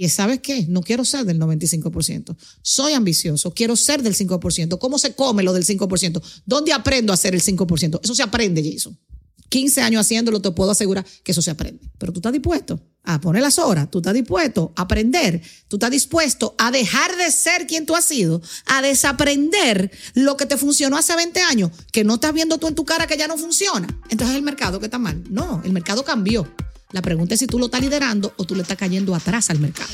Y ¿sabes qué? No quiero ser del 95%. Soy ambicioso, quiero ser del 5%. ¿Cómo se come lo del 5%? ¿Dónde aprendo a hacer el 5%? Eso se aprende, Jason. 15 años haciéndolo, te puedo asegurar que eso se aprende. Pero tú estás dispuesto a poner las horas, tú estás dispuesto a aprender, tú estás dispuesto a dejar de ser quien tú has sido, a desaprender lo que te funcionó hace 20 años, que no estás viendo tú en tu cara que ya no funciona. Entonces es el mercado que está mal. No, el mercado cambió. La pregunta es si tú lo estás liderando o tú le estás cayendo atrás al mercado.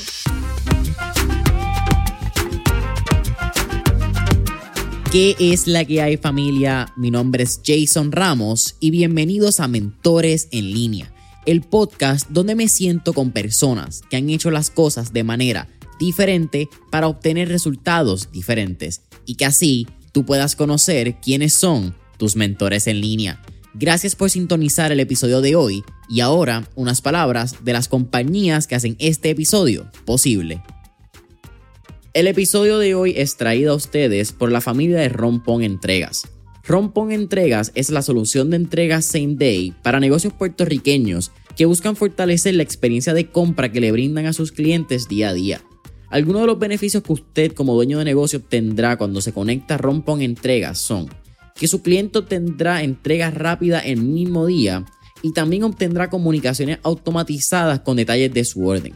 ¿Qué es la que hay familia? Mi nombre es Jason Ramos y bienvenidos a Mentores en línea, el podcast donde me siento con personas que han hecho las cosas de manera diferente para obtener resultados diferentes y que así tú puedas conocer quiénes son tus mentores en línea. Gracias por sintonizar el episodio de hoy y ahora unas palabras de las compañías que hacen este episodio posible. El episodio de hoy es traído a ustedes por la familia de Rompón Entregas. Rompón Entregas es la solución de entregas same day para negocios puertorriqueños que buscan fortalecer la experiencia de compra que le brindan a sus clientes día a día. Algunos de los beneficios que usted como dueño de negocio tendrá cuando se conecta a Rompón Entregas son que su cliente tendrá entregas rápidas el mismo día y también obtendrá comunicaciones automatizadas con detalles de su orden.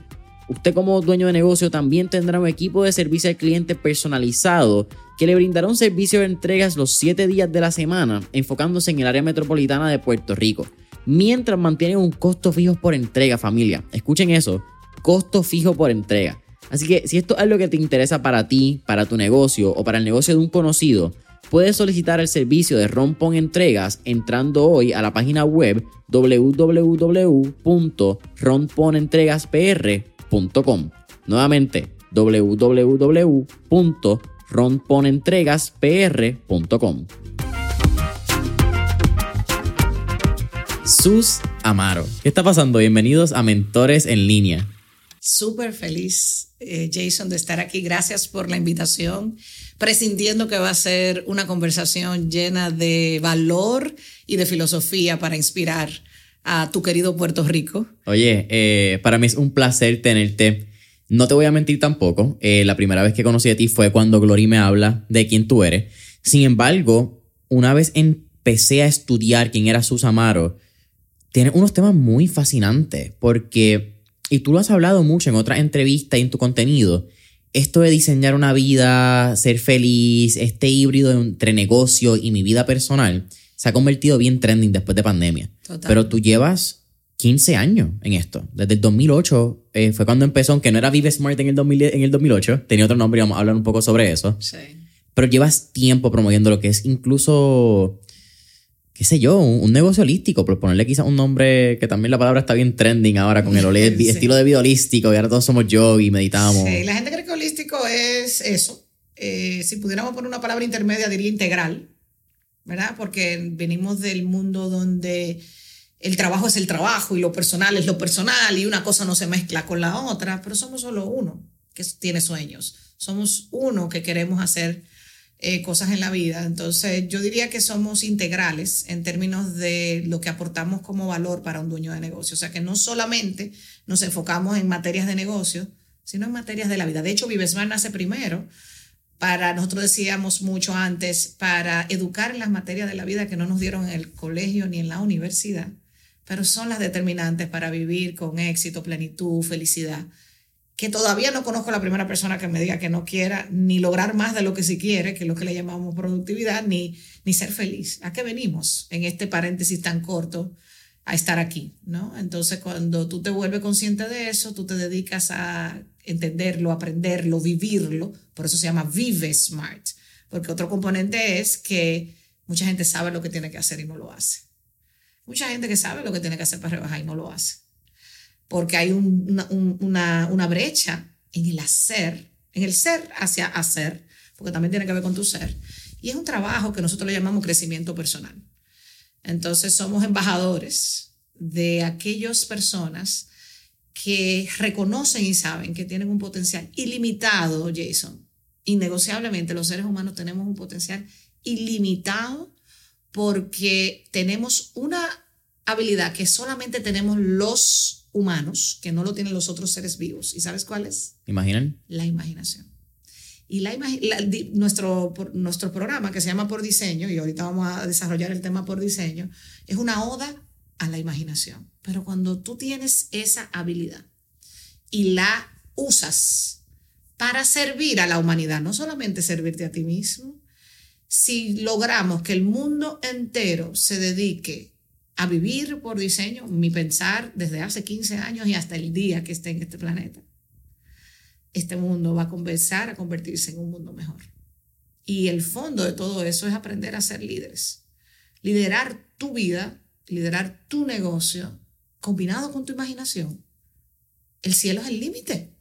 Usted como dueño de negocio también tendrá un equipo de servicio al cliente personalizado que le brindará un servicio de entregas los 7 días de la semana, enfocándose en el área metropolitana de Puerto Rico, mientras mantienen un costo fijo por entrega, familia. Escuchen eso, costo fijo por entrega. Así que si esto es algo que te interesa para ti, para tu negocio o para el negocio de un conocido, puedes solicitar el servicio de Rompon Entregas entrando hoy a la página web www.romponentregaspr.com Nuevamente, www.ronponentregaspr.com. Sus Amaro. ¿Qué está pasando? Bienvenidos a Mentores en Línea. Súper feliz, eh, Jason, de estar aquí. Gracias por la invitación, presintiendo que va a ser una conversación llena de valor y de filosofía para inspirar a tu querido Puerto Rico. Oye, eh, para mí es un placer tenerte. No te voy a mentir tampoco. Eh, la primera vez que conocí a ti fue cuando Glory me habla de quién tú eres. Sin embargo, una vez empecé a estudiar quién era Susamaro, tiene unos temas muy fascinantes porque, y tú lo has hablado mucho en otras entrevistas y en tu contenido, esto de diseñar una vida, ser feliz, este híbrido entre negocio y mi vida personal, se ha convertido bien trending después de pandemia. Pero tú llevas 15 años en esto. Desde el 2008 eh, fue cuando empezó, aunque no era Vive Smart en el, en el 2008, tenía otro nombre y vamos a hablar un poco sobre eso. Sí. Pero llevas tiempo promoviendo lo que es incluso, qué sé yo, un, negocio holístico, por ponerle quizás un nombre que también la palabra está bien trending ahora con el estilo de vida holístico y ahora todos somos yo y meditamos. Sí, la gente cree que holístico es eso. Eh, si pudiéramos poner una palabra intermedia, diría integral ¿verdad? Porque venimos del mundo donde el trabajo es el trabajo y lo personal es lo personal y una cosa no se mezcla con la otra, pero somos solo uno que tiene sueños, somos uno que queremos hacer eh, cosas en la vida. Entonces yo diría que somos integrales en términos de lo que aportamos como valor para un dueño de negocio. O sea que no solamente nos enfocamos en materias de negocio, sino en materias de la vida. De hecho, Vivesmar nace primero para, nosotros decíamos mucho antes, para educar en las materias de la vida que no nos dieron en el colegio ni en la universidad, pero son las determinantes para vivir con éxito, plenitud, felicidad. Que todavía no conozco la primera persona que me diga que no quiera ni lograr más de lo que sí quiere, que es lo que le llamamos productividad, ni, ni ser feliz. ¿A qué venimos en este paréntesis tan corto? a estar aquí, ¿no? Entonces, cuando tú te vuelves consciente de eso, tú te dedicas a entenderlo, aprenderlo, vivirlo. Por eso se llama Vive Smart. Porque otro componente es que mucha gente sabe lo que tiene que hacer y no lo hace. Mucha gente que sabe lo que tiene que hacer para rebajar y no lo hace. Porque hay una, una brecha en el hacer, en el ser hacia hacer, porque también tiene que ver con tu ser. Y es un trabajo que nosotros le llamamos crecimiento personal. Entonces somos embajadores de aquellas personas que reconocen y saben que tienen un potencial ilimitado, Jason. Innegociablemente los seres humanos tenemos un potencial ilimitado porque tenemos una habilidad que solamente tenemos los humanos que no lo tienen los otros seres vivos. ¿Y sabes cuál es? ¿Imaginan? La imaginación. Y la, nuestro, nuestro programa que se llama Por Diseño, y ahorita vamos a desarrollar el tema por diseño, es una oda a la imaginación. Pero cuando tú tienes esa habilidad y la usas para servir a la humanidad, no solamente servirte a ti mismo, si logramos que el mundo entero se dedique a vivir por diseño, mi pensar desde hace 15 años y hasta el día que esté en este planeta, este mundo va a comenzar a convertirse en un mundo mejor. Y el fondo de todo eso es aprender a ser líderes. Liderar tu vida, liderar tu negocio, combinado con tu imaginación. El cielo es el límite.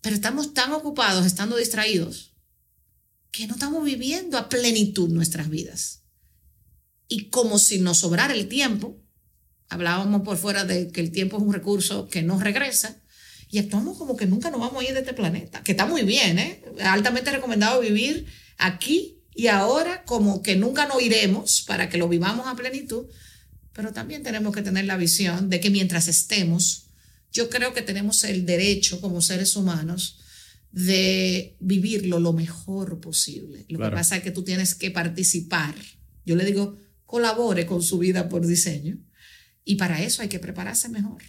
Pero estamos tan ocupados, estando distraídos, que no estamos viviendo a plenitud nuestras vidas. Y como si nos sobrara el tiempo, hablábamos por fuera de que el tiempo es un recurso que no regresa, y actuamos como que nunca nos vamos a ir de este planeta, que está muy bien, ¿eh? Altamente recomendado vivir aquí y ahora como que nunca nos iremos para que lo vivamos a plenitud, pero también tenemos que tener la visión de que mientras estemos, yo creo que tenemos el derecho como seres humanos de vivirlo lo mejor posible. Lo que pasa es que tú tienes que participar. Yo le digo, colabore con su vida por diseño. Y para eso hay que prepararse mejor.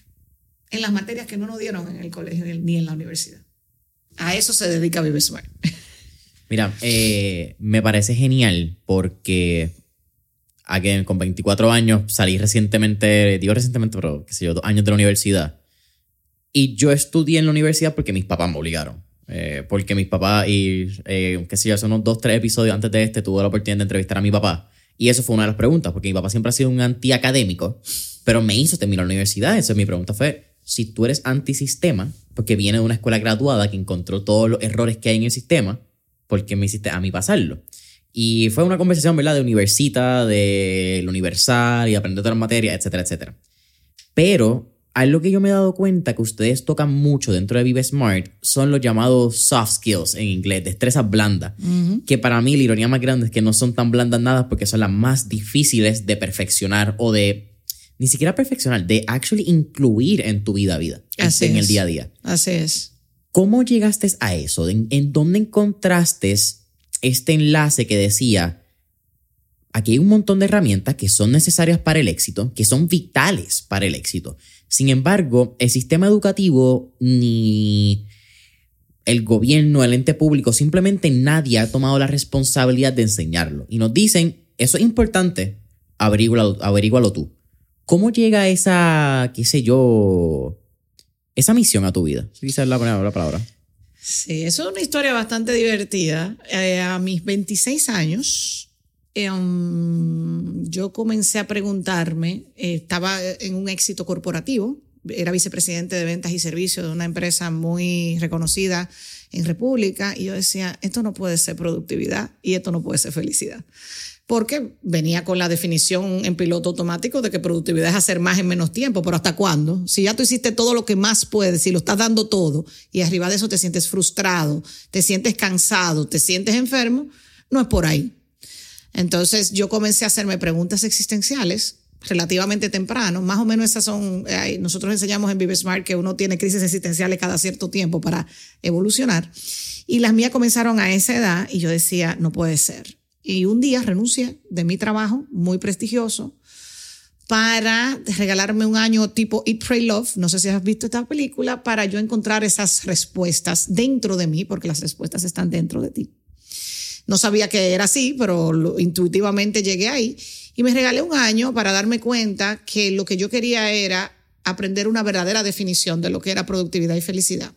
En las materias que no nos dieron en el colegio ni en la universidad. A eso se dedica Vive Smart. Mira, eh, me parece genial porque con 24 años salí recientemente, digo recientemente, pero qué sé yo, dos años de la universidad. Y yo estudié en la universidad porque mis papás me obligaron. Eh, porque mis papás, y eh, qué sé yo, hace unos dos, tres episodios antes de este, tuve la oportunidad de entrevistar a mi papá. Y eso fue una de las preguntas, porque mi papá siempre ha sido un antiacadémico, pero me hizo terminar la universidad. Entonces mi pregunta fue, si tú eres antisistema, porque viene de una escuela graduada que encontró todos los errores que hay en el sistema, ¿por qué me hiciste a mí pasarlo? Y fue una conversación, ¿verdad? De universita, de universal y aprender todas las materias, etcétera, etcétera. Pero algo que yo me he dado cuenta que ustedes tocan mucho dentro de Vive Smart son los llamados soft skills en inglés, destrezas blandas, que para mí la ironía más grande es que no son tan blandas nada porque son las más difíciles de perfeccionar o de ni siquiera perfeccionar, de actually incluir en tu vida vida, Así en el día a día. Así es. ¿Cómo llegaste a eso? ¿En, en dónde encontraste este enlace que decía, aquí hay un montón de herramientas que son necesarias para el éxito, que son vitales para el éxito? Sin embargo, el sistema educativo ni el gobierno, el ente público, simplemente nadie ha tomado la responsabilidad de enseñarlo. Y nos dicen, eso es importante, averígualo, tú. ¿Cómo llega esa, qué sé yo, esa misión a tu vida? Si es la, palabra. Sí, eso es una historia bastante divertida. Eh, a mis 26 años, Em, yo comencé a preguntarme, eh, estaba en un éxito corporativo, era vicepresidente de ventas y servicios de una empresa muy reconocida en República, y yo decía, esto no puede ser productividad y esto no puede ser felicidad. Porque venía con la definición en piloto automático de que productividad es hacer más en menos tiempo, pero ¿hasta cuándo? Si ya tú hiciste todo lo que más puedes, si lo estás dando todo y arriba de eso te sientes frustrado, te sientes cansado, te sientes enfermo, no es por ahí. Entonces yo comencé a hacerme preguntas existenciales relativamente temprano, más o menos esas son, eh, nosotros enseñamos en Vive Smart que uno tiene crisis existenciales cada cierto tiempo para evolucionar, y las mías comenzaron a esa edad y yo decía, no puede ser. Y un día renuncié de mi trabajo muy prestigioso para regalarme un año tipo Eat, Pray, Love, no sé si has visto esta película, para yo encontrar esas respuestas dentro de mí, porque las respuestas están dentro de ti. No sabía que era así, pero intuitivamente llegué ahí. Y me regalé un año para darme cuenta que lo que yo quería era aprender una verdadera definición de lo que era productividad y felicidad.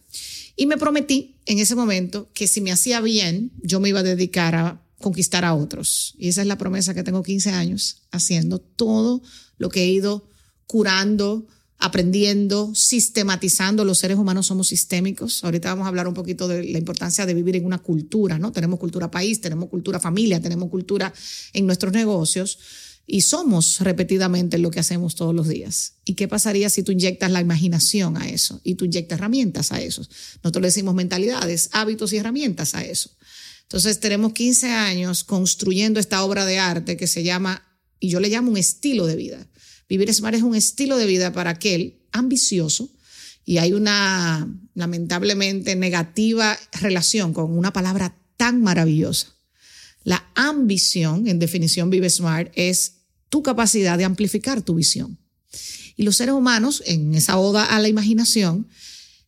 Y me prometí en ese momento que si me hacía bien, yo me iba a dedicar a conquistar a otros. Y esa es la promesa que tengo 15 años haciendo todo lo que he ido curando, aprendiendo, sistematizando. Los seres humanos somos sistémicos. Ahorita vamos a hablar un poquito de la importancia de vivir en una cultura, ¿no? Tenemos cultura país, tenemos cultura familia, tenemos cultura en nuestros negocios y somos repetidamente lo que hacemos todos los días. ¿Y qué pasaría si tú inyectas la imaginación a eso y tú inyectas herramientas a eso? Nosotros le decimos mentalidades, hábitos y herramientas a eso. Entonces tenemos 15 años construyendo esta obra de arte que se llama, y yo le llamo un estilo de vida Vivir Smart es un estilo de vida para aquel ambicioso y hay una lamentablemente negativa relación con una palabra tan maravillosa. La ambición, en definición Vive Smart, es tu capacidad de amplificar tu visión. Y los seres humanos, en esa oda a la imaginación,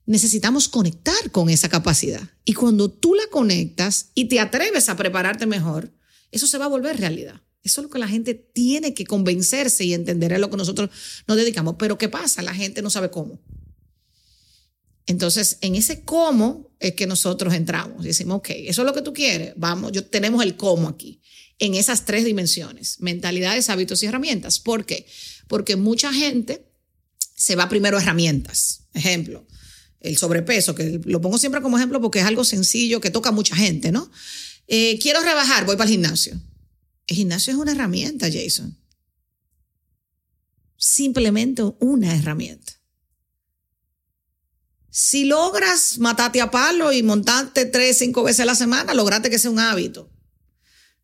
necesitamos conectar con esa capacidad. Y cuando tú la conectas y te atreves a prepararte mejor, eso se va a volver realidad. Eso es lo que la gente tiene que convencerse y entender es lo que nosotros nos dedicamos. Pero ¿qué pasa? La gente no sabe cómo. Entonces, en ese cómo es que nosotros entramos decimos, ok, eso es lo que tú quieres, vamos, yo tenemos el cómo aquí, en esas tres dimensiones, mentalidades, hábitos y herramientas. ¿Por qué? Porque mucha gente se va primero a herramientas. Ejemplo, el sobrepeso, que lo pongo siempre como ejemplo porque es algo sencillo que toca a mucha gente, ¿no? Eh, quiero rebajar, voy para el gimnasio. El gimnasio es una herramienta, Jason. Simplemente una herramienta. Si logras matarte a palo y montarte tres, cinco veces a la semana, lograste que sea un hábito.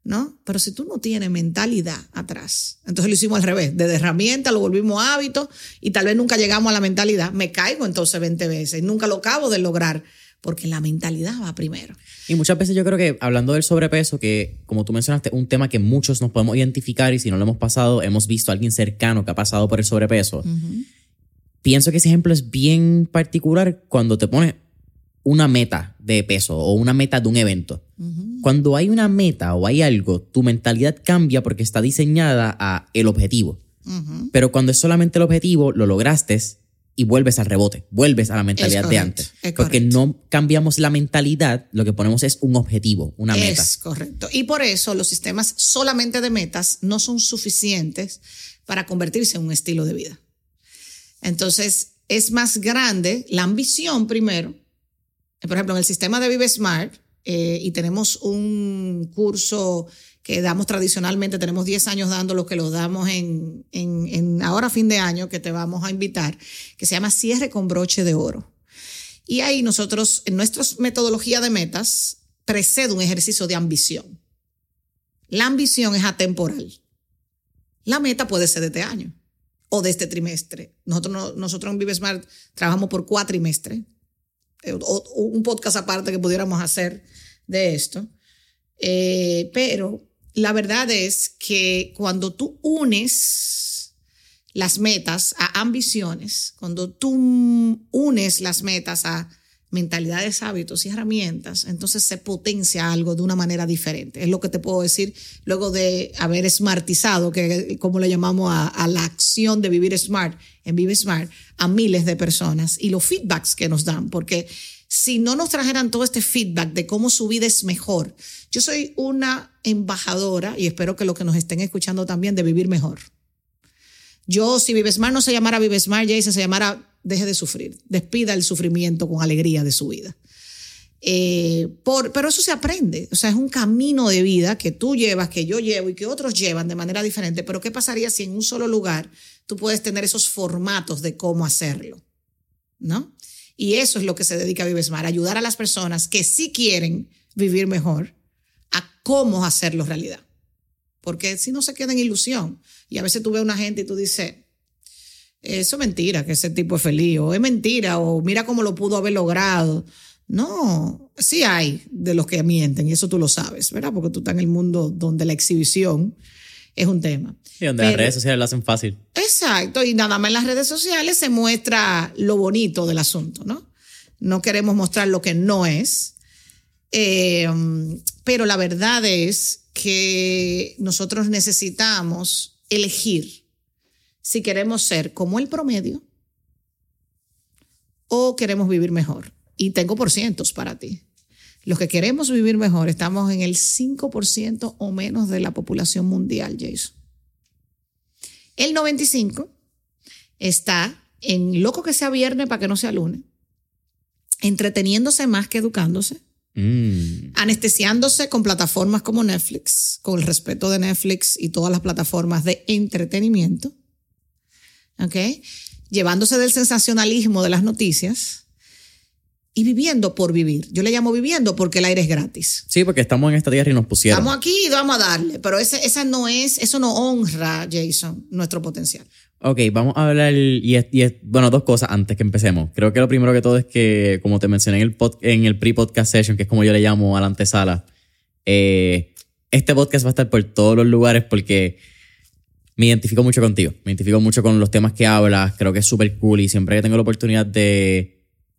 ¿No? Pero si tú no tienes mentalidad atrás, entonces lo hicimos al revés, de herramienta lo volvimos hábito y tal vez nunca llegamos a la mentalidad, me caigo entonces 20 veces y nunca lo acabo de lograr porque la mentalidad va primero. Y muchas veces yo creo que hablando del sobrepeso, que como tú mencionaste, un tema que muchos nos podemos identificar y si no lo hemos pasado, hemos visto a alguien cercano que ha pasado por el sobrepeso pienso que ese ejemplo es bien particular cuando te pones una meta de peso o una meta de un evento. Cuando hay una meta o hay algo, tu mentalidad cambia porque está diseñada a el objetivo. Pero cuando es solamente el objetivo, lo lograste y vuelves al rebote, vuelves a la mentalidad de antes. Porque no cambiamos la mentalidad, lo que ponemos es un objetivo, una meta. Es correcto. Y por eso los sistemas solamente de metas no son suficientes para convertirse en un estilo de vida. Entonces, es más grande la ambición primero. Por ejemplo, en el sistema de Vive Smart, eh, y tenemos un curso que damos tradicionalmente, tenemos 10 años dando lo que lo damos en, en, ahora fin de año, que te vamos a invitar, que se llama Cierre con broche de oro. Y ahí nosotros, en nuestra metodología de metas, precede un ejercicio de ambición. La ambición es atemporal. La meta puede ser de este año o de este trimestre. Nosotros, nosotros en Vive Smart trabajamos por cuatrimestre. Eh, un podcast aparte que pudiéramos hacer de esto. Eh, pero la verdad es que cuando tú unes las metas a ambiciones, cuando tú unes las metas a mentalidades, hábitos y herramientas, entonces se potencia algo de una manera diferente. Es lo que te puedo decir luego de haber smartizado, que como le llamamos a, la acción de vivir smart en Vive Smart, a miles de personas y los feedbacks que nos dan, porque si no nos trajeran todo este feedback de cómo su vida es mejor, yo soy una embajadora y espero que lo que nos estén escuchando también de vivir mejor. Yo, si Vive Smart no se llamara Vive Smart, Jason se llamara deje de sufrir, despida el sufrimiento con alegría de su vida. Eh, por, pero eso se aprende, o sea, es un camino de vida que tú llevas, que yo llevo y que otros llevan de manera diferente, pero ¿qué pasaría si en un solo lugar tú puedes tener esos formatos de cómo hacerlo? ¿No? Y eso es lo que se dedica a Vivesmar, ayudar a las personas que sí quieren vivir mejor cómo hacerlo realidad. Porque si no se queda en ilusión. Y a veces tú ves a una gente y tú dices, eso es mentira, que ese tipo es feliz, o es mentira, o mira cómo lo pudo haber logrado. No, sí hay de los que mienten, y eso tú lo sabes, ¿verdad? Porque tú estás en el mundo donde la exhibición es un tema. Y donde las redes sociales lo hacen fácil. Exacto, y nada más en las redes sociales se muestra lo bonito del asunto, ¿no? No queremos mostrar lo que no es, eh, pero la verdad es que nosotros necesitamos elegir si queremos ser como el promedio o queremos vivir mejor. Y tengo por cientos para ti. Los que queremos vivir mejor estamos en el 5% o menos de la población mundial, Jason. El 95 está en loco que sea viernes para que no sea lunes, entreteniéndose más que educándose, mm. anestesiándose con plataformas como Netflix, con el respeto de Netflix y todas las plataformas de entretenimiento, ¿ok? Llevándose del sensacionalismo de las noticias y viviendo por vivir. Yo le llamo viviendo porque el aire es gratis. Sí, porque estamos en esta tierra y nos pusieron. Estamos aquí y vamos a darle, pero ese, esa no es, eso no honra, Jason, nuestro potencial. Ok, vamos a hablar, y, es- y es- bueno, dos cosas antes que empecemos. Creo que lo primero que todo es que, como te mencioné en el, pod- en el pre-podcast session, que es como yo le llamo a la antesala, eh, este podcast va a estar por todos los lugares porque me identifico mucho contigo. Me identifico mucho con los temas que hablas. Creo que es súper cool y siempre que tengo la oportunidad de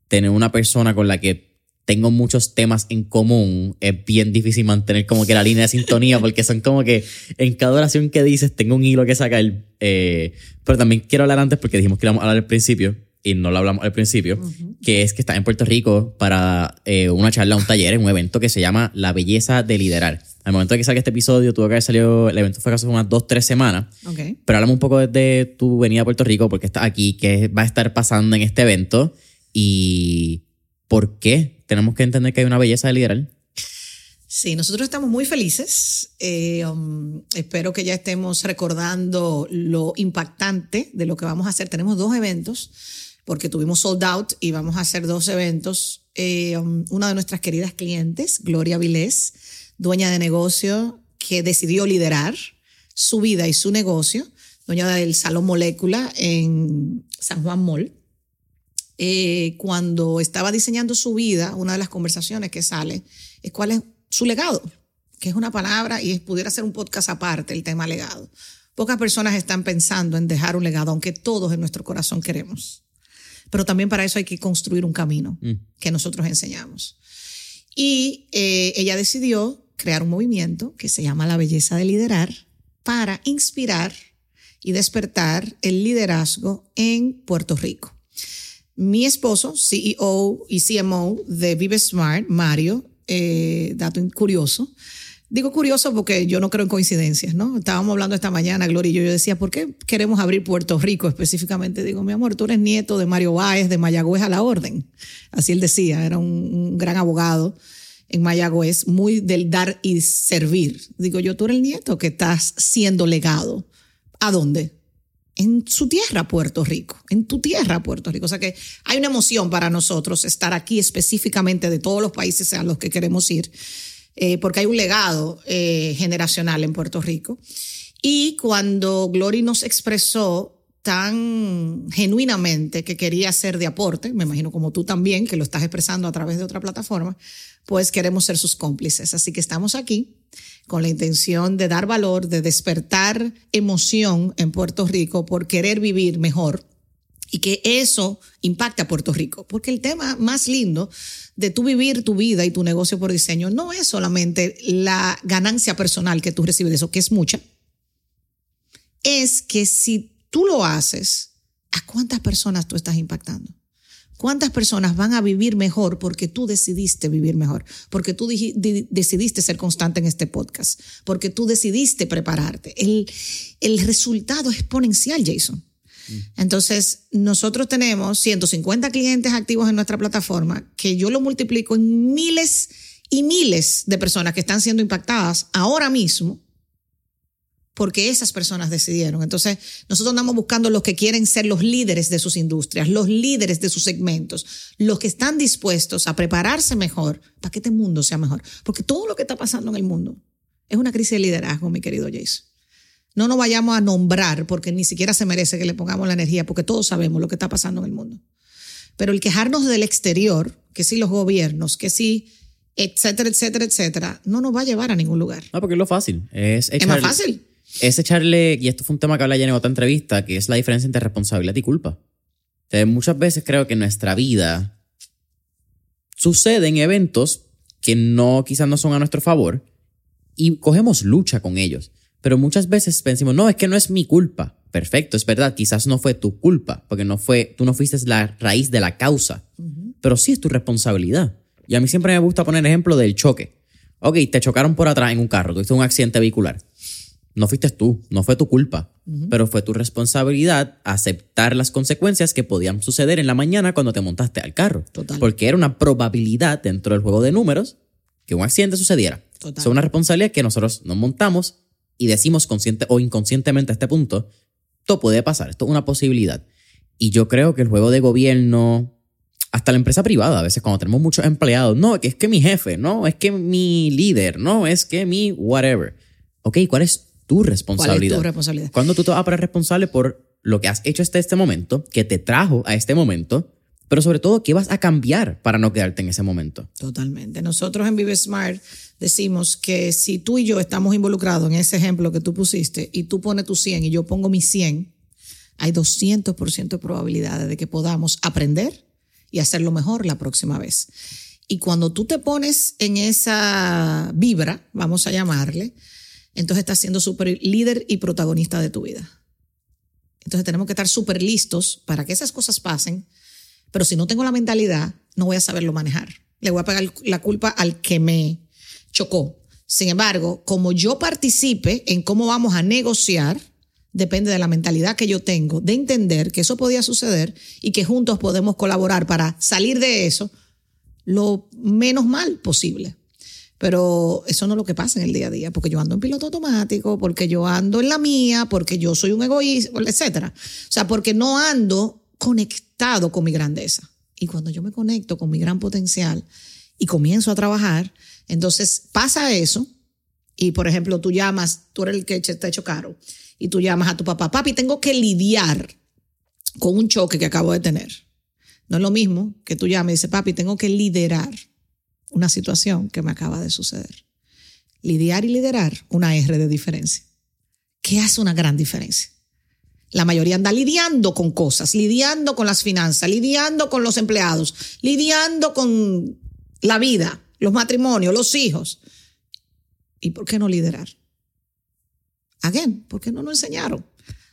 tener una persona con la que tengo muchos temas en común, es bien difícil mantener como que la línea de sintonía porque son como que en cada oración que dices tengo un hilo que sacar. eh, pero también quiero hablar antes porque dijimos que íbamos a hablar al principio y no lo hablamos al principio, que es que estás en Puerto Rico para eh, una charla, un taller, un evento que se llama La Belleza de Liderar. Al momento de que salga este episodio, tuvo que haber salido, el evento fue hace unas dos, tres semanas. Ok. Pero háblame un poco desde tu venida a Puerto Rico, porque estás aquí, qué va a estar pasando en este evento y por qué tenemos que entender que hay una belleza de liderar. Sí, nosotros estamos muy felices. Eh, um, espero que ya estemos recordando lo impactante de lo que vamos a hacer. Tenemos dos eventos, porque tuvimos sold out y vamos a hacer dos eventos. Eh, um, una de nuestras queridas clientes, Gloria Vilés, dueña de negocio que decidió liderar su vida y su negocio, dueña del Salón Molécula en San Juan Mall. Eh, cuando estaba diseñando su vida, una de las conversaciones que sale es cuál es su legado, que es una palabra y es- pudiera ser un podcast aparte el tema legado. Pocas personas están pensando en dejar un legado, aunque todos en nuestro corazón queremos. Pero también para eso hay que construir un camino que nosotros enseñamos. Y eh, ella decidió crear un movimiento que se llama La Belleza de Liderar para inspirar y despertar el liderazgo en Puerto Rico. Mi esposo, CEO y CMO de Vive Smart, Mario, eh, dato curioso. Digo curioso porque yo no creo en coincidencias, ¿no? Estábamos hablando esta mañana, Gloria y yo, yo decía, ¿por qué queremos abrir Puerto Rico específicamente? Digo, mi amor, tú eres nieto de Mario Báez, de Mayagüez a la orden. Así él decía, era un, un gran abogado en Mayagüez, muy del dar y servir. Digo yo, tú eres el nieto que estás siendo legado. ¿A dónde? En su tierra, Puerto Rico, en tu tierra, Puerto Rico. O sea que hay una emoción para nosotros estar aquí específicamente de todos los países a los que queremos ir, eh, porque hay un legado eh, generacional en Puerto Rico. Y cuando Glory nos expresó tan genuinamente que quería ser de aporte, me imagino como tú también, que lo estás expresando a través de otra plataforma, pues queremos ser sus cómplices. Así que estamos aquí con la intención de dar valor, de despertar emoción en Puerto Rico por querer vivir mejor y que eso impacte a Puerto Rico. Porque el tema más lindo de tú vivir tu vida y tu negocio por diseño no es solamente la ganancia personal que tú recibes de eso, que es mucha, es que si tú lo haces, ¿a cuántas personas tú estás impactando? ¿Cuántas personas van a vivir mejor porque tú decidiste vivir mejor? Porque tú decidiste ser constante en este podcast, porque tú decidiste prepararte. El, el resultado es exponencial, Jason. Entonces, nosotros tenemos 150 clientes activos en nuestra plataforma, que yo lo multiplico en miles y miles de personas que están siendo impactadas ahora mismo porque esas personas decidieron. Entonces, nosotros andamos buscando los que quieren ser los líderes de sus industrias, los líderes de sus segmentos, los que están dispuestos a prepararse mejor para que este mundo sea mejor. Porque todo lo que está pasando en el mundo es una crisis de liderazgo, mi querido Jason. No nos vayamos a nombrar porque ni siquiera se merece que le pongamos la energía, porque todos sabemos lo que está pasando en el mundo. Pero el quejarnos del exterior, que sí los gobiernos, que sí, etcétera, etcétera, etcétera, no nos va a llevar a ningún lugar. No, porque es lo fácil. Es, Es más fácil. Es echarle, y esto fue un tema que habla ya en otra entrevista, que es la diferencia entre responsabilidad y culpa. Entonces, muchas veces creo que en nuestra vida suceden eventos que no, quizás no son a nuestro favor y cogemos lucha con ellos. Pero muchas veces pensamos, no, es que no es mi culpa. Perfecto, es verdad, quizás no fue tu culpa, porque no fue, tú no fuiste la raíz de la causa, pero sí es tu responsabilidad. Y a mí siempre me gusta poner ejemplo del choque. Ok, te chocaron por atrás en un carro, tuviste un accidente vehicular. No fuiste tú, no fue tu culpa, pero fue tu responsabilidad aceptar las consecuencias que podían suceder en la mañana cuando te montaste al carro. Total. Porque era una probabilidad dentro del juego de números que un accidente sucediera. Total. Es una responsabilidad que nosotros nos montamos y decimos consciente o inconscientemente a este punto, esto puede pasar, esto es una posibilidad. Y yo creo que el juego de gobierno, hasta la empresa privada, a veces cuando tenemos muchos empleados, no, que es que mi jefe, no, es que mi líder, no, es que mi whatever. Ok, ¿cuál es tu responsabilidad? ¿Cuál es tu responsabilidad? ¿Cuándo tú te vas a poner responsable por lo que has hecho hasta este momento, que te trajo a este momento, pero sobre todo, ¿qué vas a cambiar para no quedarte en ese momento? Totalmente. Nosotros en Vive Smart decimos que si tú y yo estamos involucrados en ese ejemplo que tú pusiste y tú pones tu 100 y yo pongo mi 100, hay 200% de probabilidades de que podamos aprender y hacerlo mejor la próxima vez. Y cuando tú te pones en esa vibra, vamos a llamarle, entonces estás siendo súper líder y protagonista de tu vida. Entonces tenemos que estar súper listos para que esas cosas pasen, pero si no tengo la mentalidad, no voy a saberlo manejar. Le voy a pagar la culpa al que me chocó. Sin embargo, como yo participe en cómo vamos a negociar, depende de la mentalidad que yo tengo, de entender que eso podía suceder y que juntos podemos colaborar para salir de eso lo menos mal posible. Pero eso no es lo que pasa en el día a día, porque yo ando en piloto automático, porque yo ando en la mía, porque yo soy un egoísta, etcétera. O sea, porque no ando conectado con mi grandeza. Y cuando yo me conecto con mi gran potencial y comienzo a trabajar, entonces pasa eso. Y por ejemplo, tú llamas, tú eres el que te ha hecho caro y tú llamas a tu papá, papi, tengo que lidiar con un choque que acabo de tener. No es lo mismo que tú llames y dices, papi, tengo que liderar una situación que me acaba de suceder. Lidiar y liderar, una R de diferencia. ¿Qué hace una gran diferencia? La mayoría anda lidiando con cosas, lidiando con las finanzas, lidiando con los empleados, lidiando con la vida, los matrimonios, los hijos. ¿Y por qué no liderar? Again, ¿por qué no nos enseñaron?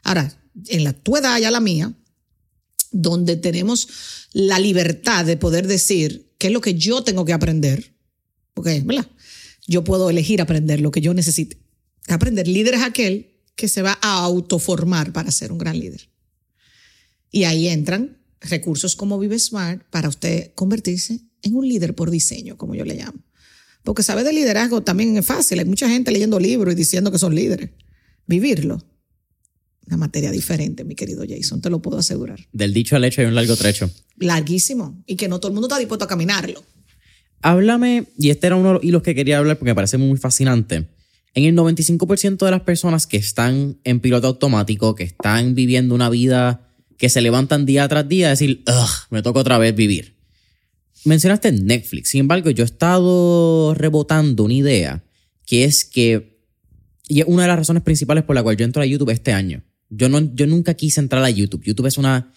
Ahora, en la tu edad, ya la mía, donde tenemos la libertad de poder decir qué es lo que yo tengo que aprender, porque, ¿verdad? Yo puedo elegir aprender lo que yo necesite. Aprender líder es aquel que se va a autoformar para ser un gran líder. Y ahí entran recursos como Vive Smart para usted convertirse en un líder por diseño, como yo le llamo. Porque saber de liderazgo también es fácil. Hay mucha gente leyendo libros y diciendo que son líderes vivirlo. Una materia diferente, mi querido Jason, te lo puedo asegurar. Del dicho al hecho hay un largo trecho. Larguísimo. Y que no todo el mundo está dispuesto a caminarlo. Háblame, y este era uno de los hilos que quería hablar porque me parece muy fascinante. En el 95% de las personas que están en piloto automático, que están viviendo una vida que se levantan día tras día a decir, Ugh, me toca otra vez vivir. Mencionaste Netflix, sin embargo, yo he estado rebotando una idea que es que y es una de las razones principales por la cual yo entro a YouTube este año. Yo, no, yo nunca quise entrar a YouTube. YouTube es una...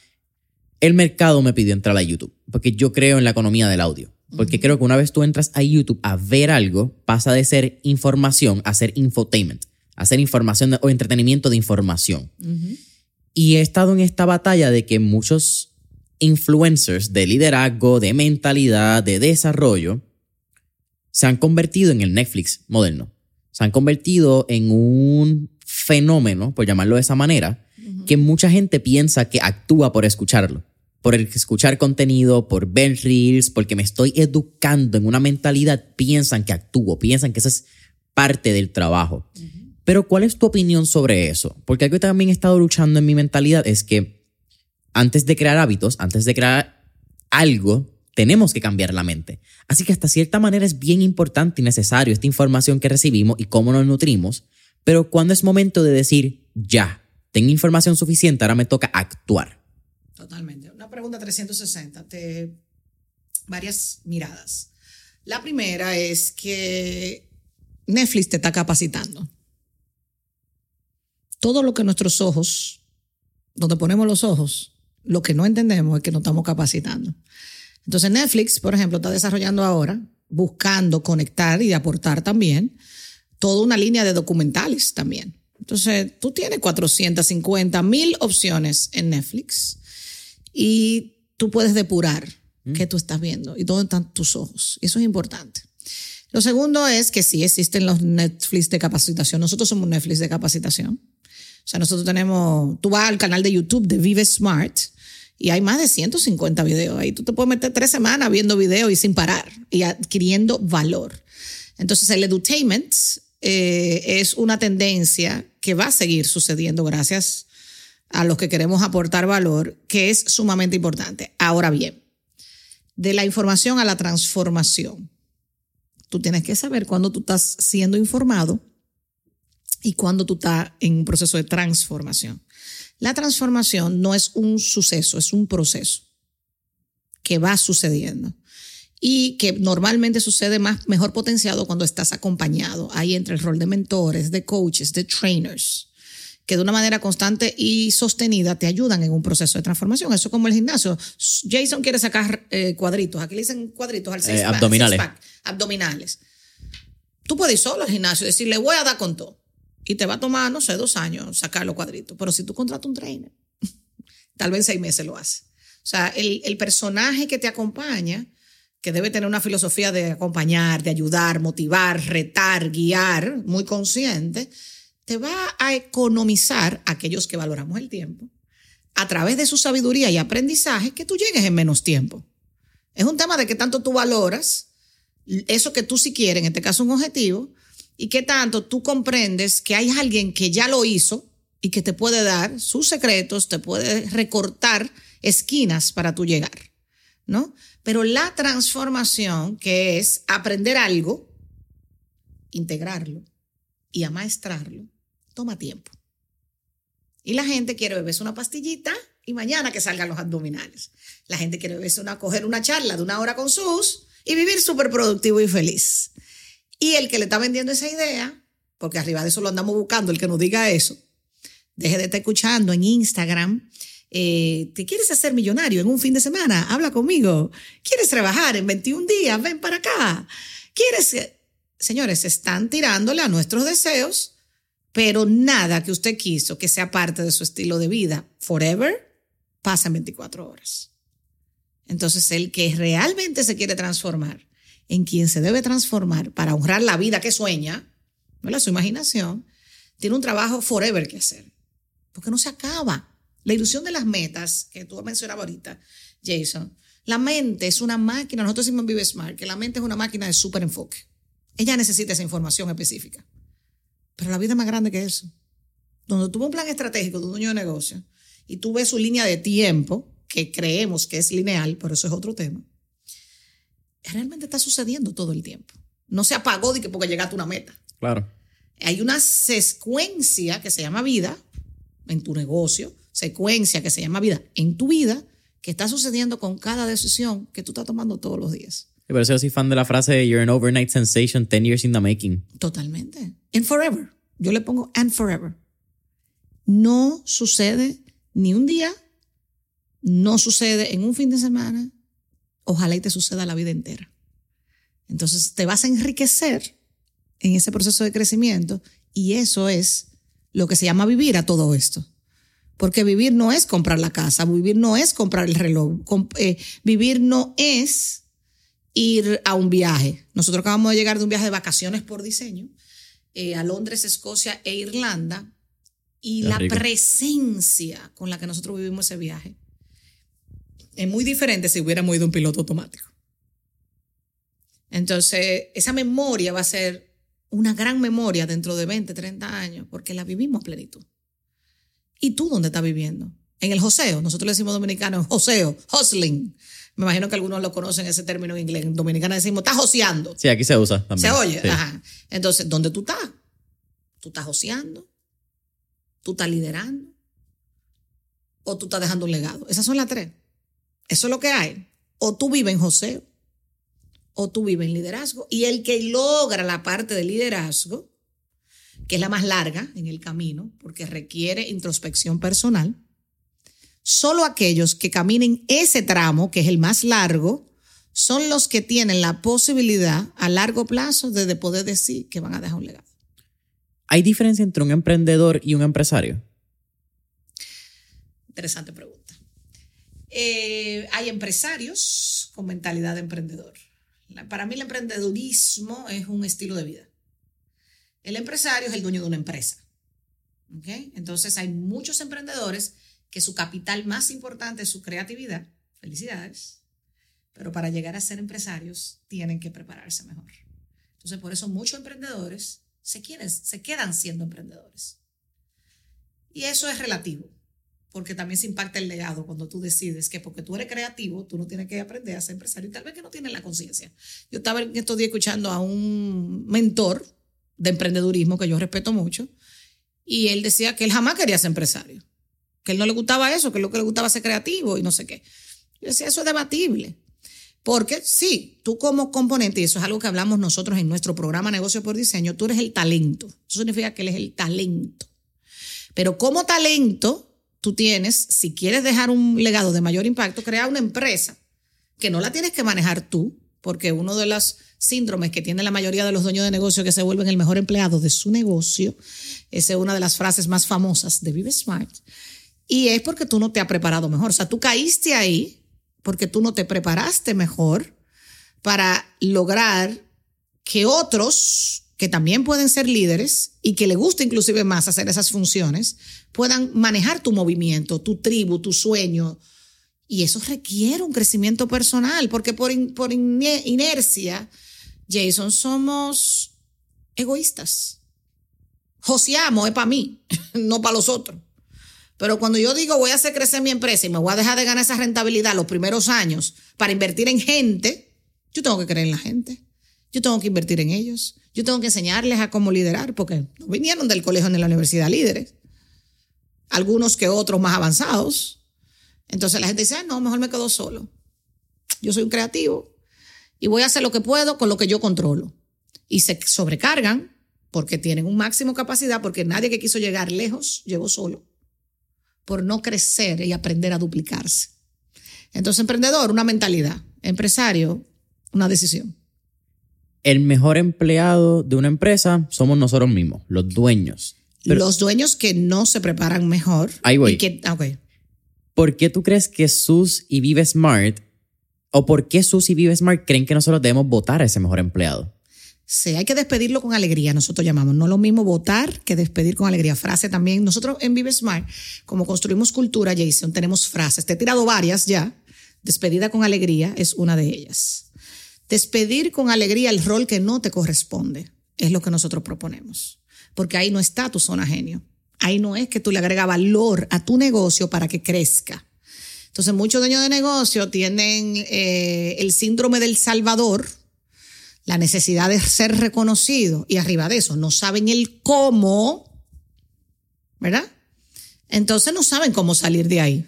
El mercado me pidió entrar a YouTube, porque yo creo en la economía del audio. Porque creo que una vez tú entras a YouTube a ver algo, pasa de ser información a ser infotainment, a ser información o entretenimiento de información. Y he estado en esta batalla de que muchos influencers de liderazgo, de mentalidad, de desarrollo, se han convertido en el Netflix moderno se han convertido en un fenómeno, por llamarlo de esa manera, que mucha gente piensa que actúa por escucharlo, por escuchar contenido, por ver reels, porque me estoy educando en una mentalidad, piensan que actúo, piensan que eso es parte del trabajo. Pero ¿cuál es tu opinión sobre eso? Porque algo que también he estado luchando en mi mentalidad es que antes de crear hábitos, antes de crear algo, tenemos que cambiar la mente. Así que hasta cierta manera es bien importante y necesario esta información que recibimos y cómo nos nutrimos, pero cuando es momento de decir, ya, tengo información suficiente, ahora me toca actuar. Totalmente. Una pregunta 360, te... varias miradas. La primera es que Netflix te está capacitando. Todo lo que nuestros ojos, donde ponemos los ojos, lo que no entendemos es que nos estamos capacitando. Entonces Netflix, por ejemplo, está desarrollando ahora, buscando conectar y aportar también toda una línea de documentales también. Entonces, tú tienes 450 mil opciones en Netflix y tú puedes depurar mm. qué tú estás viendo y dónde están tus ojos. Eso es importante. Lo segundo es que sí existen los Netflix de capacitación. Nosotros somos Netflix de capacitación. O sea, nosotros tenemos, tú vas al canal de YouTube de Vive Smart y hay más de 150 videos ahí. Tú te puedes meter tres semanas viendo videos y sin parar y adquiriendo valor. Entonces el edutainment eh, es una tendencia que va a seguir sucediendo gracias a los que queremos aportar valor, que es sumamente importante. Ahora bien, de la información a la transformación. Tú tienes que saber cuándo tú estás siendo informado y cuándo tú estás en un proceso de transformación. La transformación no es un suceso, es un proceso que va sucediendo y que normalmente sucede más mejor potenciado cuando estás acompañado. Ahí entre el rol de mentores, de coaches, de trainers que de una manera constante y sostenida te ayudan en un proceso de transformación. Eso como el gimnasio. Jason quiere sacar eh, cuadritos. Aquí le dicen cuadritos al Eh, abdominales. pack, abdominales. Tú puedes ir solo al gimnasio y decir, le voy a dar con todo. Y te va a tomar, no sé, dos años sacar los cuadritos. Pero si tú contratas un trainer, tal vez en seis meses lo hace. O sea, el, el personaje que te acompaña, que debe tener una filosofía de acompañar, de ayudar, motivar, retar, guiar, muy consciente, te va a economizar aquellos que valoramos el tiempo a través de su sabiduría y aprendizaje que tú llegues en menos tiempo. Es un tema de qué tanto tú valoras eso que tú sí quieres, en este caso un objetivo, y qué tanto tú comprendes que hay alguien que ya lo hizo y que te puede dar sus secretos, te puede recortar esquinas para tú llegar, ¿no? Pero la transformación, que es aprender algo, integrarlo y amaestrarlo, toma tiempo. Y la gente quiere beberse una pastillita y mañana que salgan los abdominales. La gente quiere beberse una, coger una charla de una hora con sus y vivir súper productivo y feliz. Y el que le está vendiendo esa idea, porque arriba de eso lo andamos buscando, el que nos diga eso, deje de estar escuchando en Instagram. Eh, ¿Te quieres hacer millonario en un fin de semana? Habla conmigo. ¿Quieres trabajar en 21 días? Ven para acá. ¿Quieres? que-?" Señores, se están tirándole a nuestros deseos, pero nada que usted quiso que sea parte de su estilo de vida forever pasa en 24 horas. Entonces, el que realmente se quiere transformar en quien se debe transformar para honrar la vida que sueña, ¿verdad? su imaginación, tiene un trabajo forever que hacer, porque no se acaba. La ilusión de las metas, que tú mencionabas ahorita, Jason, la mente es una máquina, nosotros decimos en Vive Smart, que la mente es una máquina de súper enfoque. Ella necesita esa información específica. Pero la vida es más grande que eso. Donde tú ves un plan estratégico de un dueño de negocio y tú ves su línea de tiempo, que creemos que es lineal, pero eso es otro tema, realmente está sucediendo todo el tiempo. No se apagó de que porque llegaste a una meta. Claro. Hay una secuencia que se llama vida en tu negocio, secuencia que se llama vida en tu vida, que está sucediendo con cada decisión que tú estás tomando todos los días. Por eso yo soy fan de la frase You're an overnight sensation, 10 years in the making. Totalmente. And forever. Yo le pongo and forever. No sucede ni un día, no sucede en un fin de semana, ojalá y te suceda la vida entera. Entonces te vas a enriquecer en ese proceso de crecimiento y eso es lo que se llama vivir a todo esto. Porque vivir no es comprar la casa, vivir no es comprar el reloj, eh, vivir no es ir a un viaje. Nosotros acabamos de llegar de un viaje de vacaciones por diseño eh, a Londres, Escocia e Irlanda y Qué la rico. presencia con la que nosotros vivimos ese viaje es muy diferente si hubiéramos ido un piloto automático. Entonces, esa memoria va a ser una gran memoria dentro de 20, 30 años, porque la vivimos a plenitud. ¿Y tú dónde estás viviendo? En el joseo. Nosotros le decimos dominicano joseo, hustling. Me imagino que algunos lo conocen ese término en inglés. En dominicano decimos, estás joseando. Sí, aquí se usa también. ¿Se oye? Sí. Ajá. Entonces, ¿dónde tú estás? ¿Tú estás joseando? ¿Tú estás liderando? ¿O tú estás dejando un legado? Esas son las tres. Eso es lo que hay. O tú vives en joseo, o tú vives en liderazgo. Y el que logra la parte de liderazgo, que es la más larga en el camino, porque requiere introspección personal, solo aquellos que caminen ese tramo, que es el más largo, son los que tienen la posibilidad a largo plazo de, de poder decir que van a dejar un legado. ¿Hay diferencia entre un emprendedor y un empresario? Interesante pregunta. Eh, hay empresarios con mentalidad de emprendedor. Para mí el emprendedurismo es un estilo de vida. El empresario es el dueño de una empresa. ¿ok? Entonces hay muchos emprendedores que su capital más importante es su creatividad. Felicidades. Pero para llegar a ser empresarios tienen que prepararse mejor. Entonces por eso muchos emprendedores se, quieren, se quedan siendo emprendedores. Y eso es relativo porque también se impacta el legado cuando tú decides que porque tú eres creativo, tú no tienes que aprender a ser empresario y tal vez que no tienes la conciencia. Yo estaba en estos días escuchando a un mentor de emprendedurismo que yo respeto mucho y él decía que él jamás quería ser empresario, que él no le gustaba eso, que lo que le gustaba ser creativo y no sé qué. Yo decía, eso es debatible. Porque sí, tú como componente, y eso es algo que hablamos nosotros en nuestro programa Negocio por Diseño, tú eres el talento. Eso significa que él es el talento. Pero como talento, tú tienes, si quieres dejar un legado de mayor impacto, crea una empresa que no la tienes que manejar tú, porque uno de los síndromes que tiene la mayoría de los dueños de negocio que se vuelven el mejor empleado de su negocio, esa es una de las frases más famosas de Vive Smart, y es porque tú no te has preparado mejor. O sea, tú caíste ahí porque tú no te preparaste mejor para lograr que otros que también pueden ser líderes y que le gusta inclusive más hacer esas funciones, puedan manejar tu movimiento, tu tribu, tu sueño. Y eso requiere un crecimiento personal, porque por, por inercia, Jason, somos egoístas. Joseamos es para mí, no para los otros. Pero cuando yo digo voy a hacer crecer mi empresa y me voy a dejar de ganar esa rentabilidad los primeros años para invertir en gente, yo tengo que creer en la gente. Yo tengo que invertir en ellos. Yo tengo que enseñarles a cómo liderar, porque no vinieron del colegio ni de la universidad líderes. Algunos que otros más avanzados. Entonces la gente dice, no, mejor me quedo solo. Yo soy un creativo y voy a hacer lo que puedo con lo que yo controlo. Y se sobrecargan porque tienen un máximo capacidad, porque nadie que quiso llegar lejos llegó solo, por no crecer y aprender a duplicarse. Entonces, emprendedor, una mentalidad. Empresario, una decisión el mejor empleado de una empresa somos nosotros mismos, los dueños. los dueños que no se preparan mejor. Ahí voy. que, ah, ¿Por qué tú crees que Sus y Vive Smart, o por qué Sus y Vive Smart creen que nosotros debemos votar a ese mejor empleado? Sí, hay que despedirlo con alegría, nosotros llamamos. No lo mismo votar que despedir con alegría. Frase también. Nosotros en Vive Smart, como construimos cultura, Jason, tenemos frases. Te he tirado varias ya. Despedida con alegría es una de ellas. Despedir con alegría el rol que no te corresponde es lo que nosotros proponemos, porque ahí no está tu zona genio. Ahí no es que tú le agregas valor a tu negocio para que crezca. Entonces, muchos dueños de negocio tienen eh, el síndrome del salvador, la necesidad de ser reconocido y arriba de eso no saben el cómo, ¿verdad? Entonces no saben cómo salir de ahí.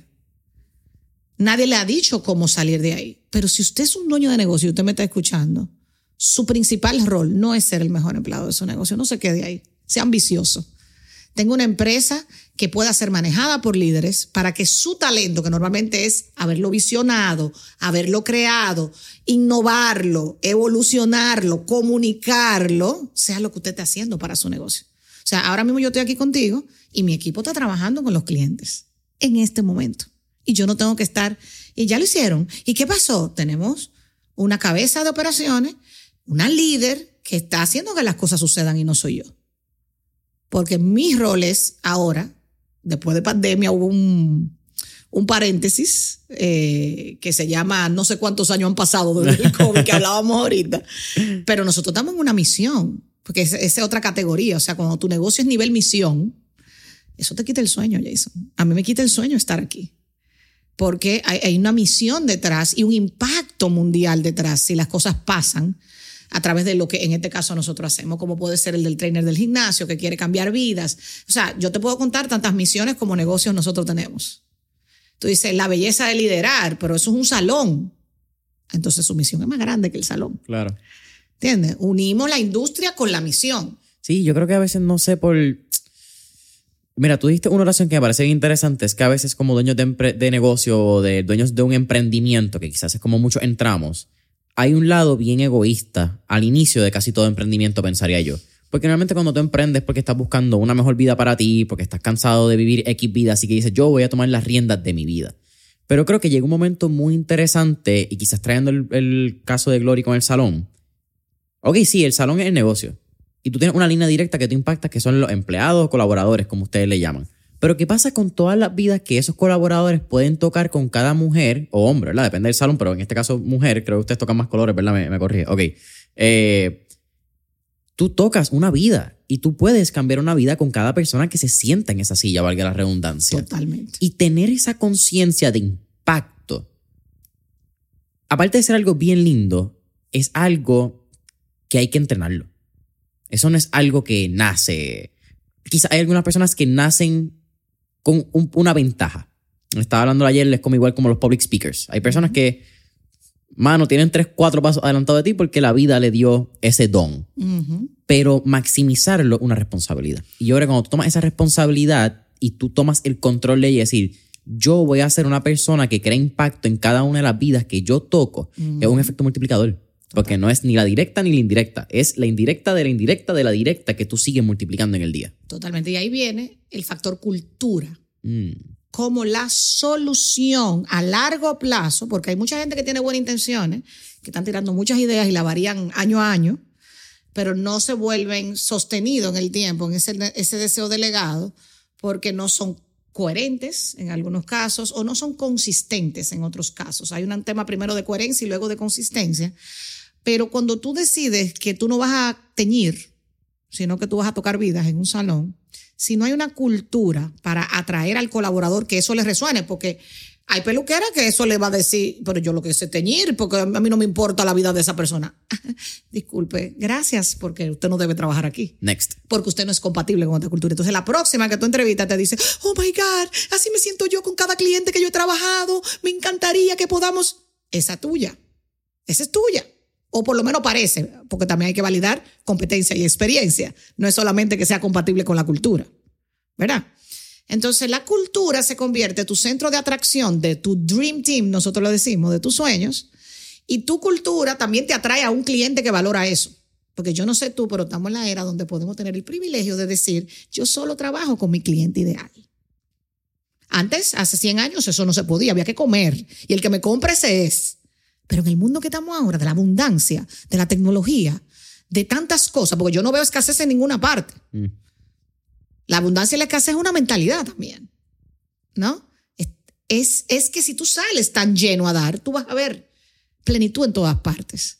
Nadie le ha dicho cómo salir de ahí. Pero si usted es un dueño de negocio y usted me está escuchando, su principal rol no es ser el mejor empleado de su negocio. No se quede ahí. Sea ambicioso. Tenga una empresa que pueda ser manejada por líderes para que su talento, que normalmente es haberlo visionado, haberlo creado, innovarlo, evolucionarlo, comunicarlo, sea lo que usted esté haciendo para su negocio. O sea, ahora mismo yo estoy aquí contigo y mi equipo está trabajando con los clientes en este momento y yo no tengo que estar, y ya lo hicieron. ¿Y qué pasó? Tenemos una cabeza de operaciones, una líder que está haciendo que las cosas sucedan y no soy yo. Porque mis roles ahora, después de pandemia, hubo un, un paréntesis eh, que se llama no sé cuántos años han pasado desde el COVID que hablábamos ahorita, pero nosotros estamos en una misión, porque esa es otra categoría, o sea, cuando tu negocio es nivel misión, eso te quita el sueño, Jason. A mí me quita el sueño estar aquí porque hay, una misión detrás y un impacto mundial detrás si las cosas pasan a través de lo que en este caso nosotros hacemos, como puede ser el del trainer del gimnasio que quiere cambiar vidas. O sea, yo te puedo contar tantas misiones como negocios nosotros tenemos. Tú dices, la belleza de liderar, pero eso es un salón. Entonces su misión es más grande que el salón. Claro. ¿Entiendes? Unimos la industria con la misión. Sí, yo creo que a veces no sé por Mira, tú dijiste una oración que me parece interesante, es que a veces como dueños de, de negocio o de dueños de un emprendimiento, que quizás es como muchos entramos, hay un lado bien egoísta al inicio de casi todo emprendimiento, pensaría yo. Porque normalmente cuando tú emprendes porque estás buscando una mejor vida para ti, porque estás cansado de vivir X vida, así que dices, yo voy a tomar las riendas de mi vida. Pero creo que llega un momento muy interesante, y quizás trayendo el, el caso de Glory con el salón. Ok, sí, el salón es el negocio y tú tienes una línea directa que tú impactas, que son los empleados colaboradores, como ustedes le llaman. Pero ¿qué pasa con todas las vidas que esos colaboradores pueden tocar con cada mujer o hombre, ¿verdad? Depende del salón, pero en este caso mujer, creo que ustedes tocan más colores, ¿verdad? Me, me corrige. Ok. Eh, tú tocas una vida y tú puedes cambiar una vida con cada persona que se sienta en esa silla, valga la redundancia. Totalmente. Y tener esa conciencia de impacto, aparte de ser algo bien lindo, es algo que hay que entrenarlo. Eso no es algo que nace. Quizá hay algunas personas que nacen con un- una ventaja. Estaba hablando ayer, es como igual como los public speakers. Hay personas que, mano, tienen tres, cuatro pasos adelantados de ti porque la vida le dio ese don pero maximizarlo es una responsabilidad. Y yo creo que cuando tú tomas esa responsabilidad y tú tomas el control de ella y decir, yo voy a ser una persona que crea impacto en cada una de las vidas que yo toco, es un efecto multiplicador. Porque no es ni la directa ni la indirecta, es la indirecta de la indirecta de la directa que tú sigues multiplicando en el día. Totalmente. Y ahí viene el factor cultura. Mm. como la solución a largo plazo, porque hay mucha gente que tiene buenas intenciones, que están tirando muchas ideas y la varían año a año, pero no se vuelven sostenidos en el tiempo, en ese, ese deseo delegado, porque no son coherentes en algunos casos o no son consistentes en otros casos. Hay un tema primero de coherencia y luego de consistencia, pero cuando tú decides que tú no vas a teñir, sino que tú vas a tocar vidas en un salón, si no hay una cultura para atraer al colaborador que eso le resuene, porque hay peluqueras que eso le va a decir, pero yo lo que sé teñir, porque a mí no me importa la vida de esa persona. Disculpe, gracias, porque usted no debe trabajar aquí Next. porque usted no es compatible con otra cultura. Entonces, la próxima que tú entrevistas te dice, oh my God, así me siento yo con cada cliente que yo he trabajado, me encantaría que podamos, esa tuya, esa es tuya. O por lo menos parece, porque también hay que validar competencia y experiencia. No es solamente que sea compatible con la cultura, ¿verdad? Entonces, la cultura se convierte en tu centro de atracción de tu dream team, nosotros lo decimos, de tus sueños, y tu cultura también te atrae a un cliente que valora eso. Porque yo no sé tú, pero estamos en la era donde podemos tener el privilegio de decir, yo solo trabajo con mi cliente ideal. Antes, hace 100 años, eso no se podía, había que comer. Y el que me compra ese es. Pero en el mundo que estamos ahora, de la abundancia, de la tecnología, de tantas cosas, porque yo no veo escasez en ninguna parte. Mm. La abundancia y la escasez es una mentalidad también, ¿no? Es, es, es que si tú sales tan lleno a dar, tú vas a ver plenitud en todas partes.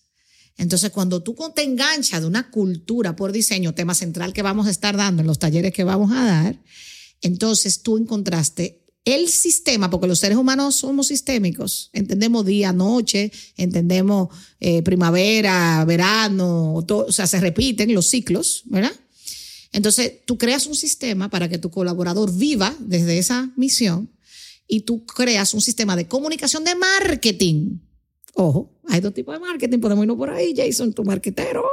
Entonces, cuando tú te enganchas de una cultura por diseño, tema central que vamos a estar dando en los talleres que vamos a dar, entonces tú encontraste el sistema, porque los seres humanos somos sistémicos, entendemos día, noche, entendemos eh, primavera, verano, oto- o sea, se repiten los ciclos, ¿verdad? Entonces, tú creas un sistema para que tu colaborador viva desde esa misión y tú creas un sistema de comunicación de marketing. Ojo, hay dos tipos de marketing, podemos irnos por ahí, Jason, tu marquetero.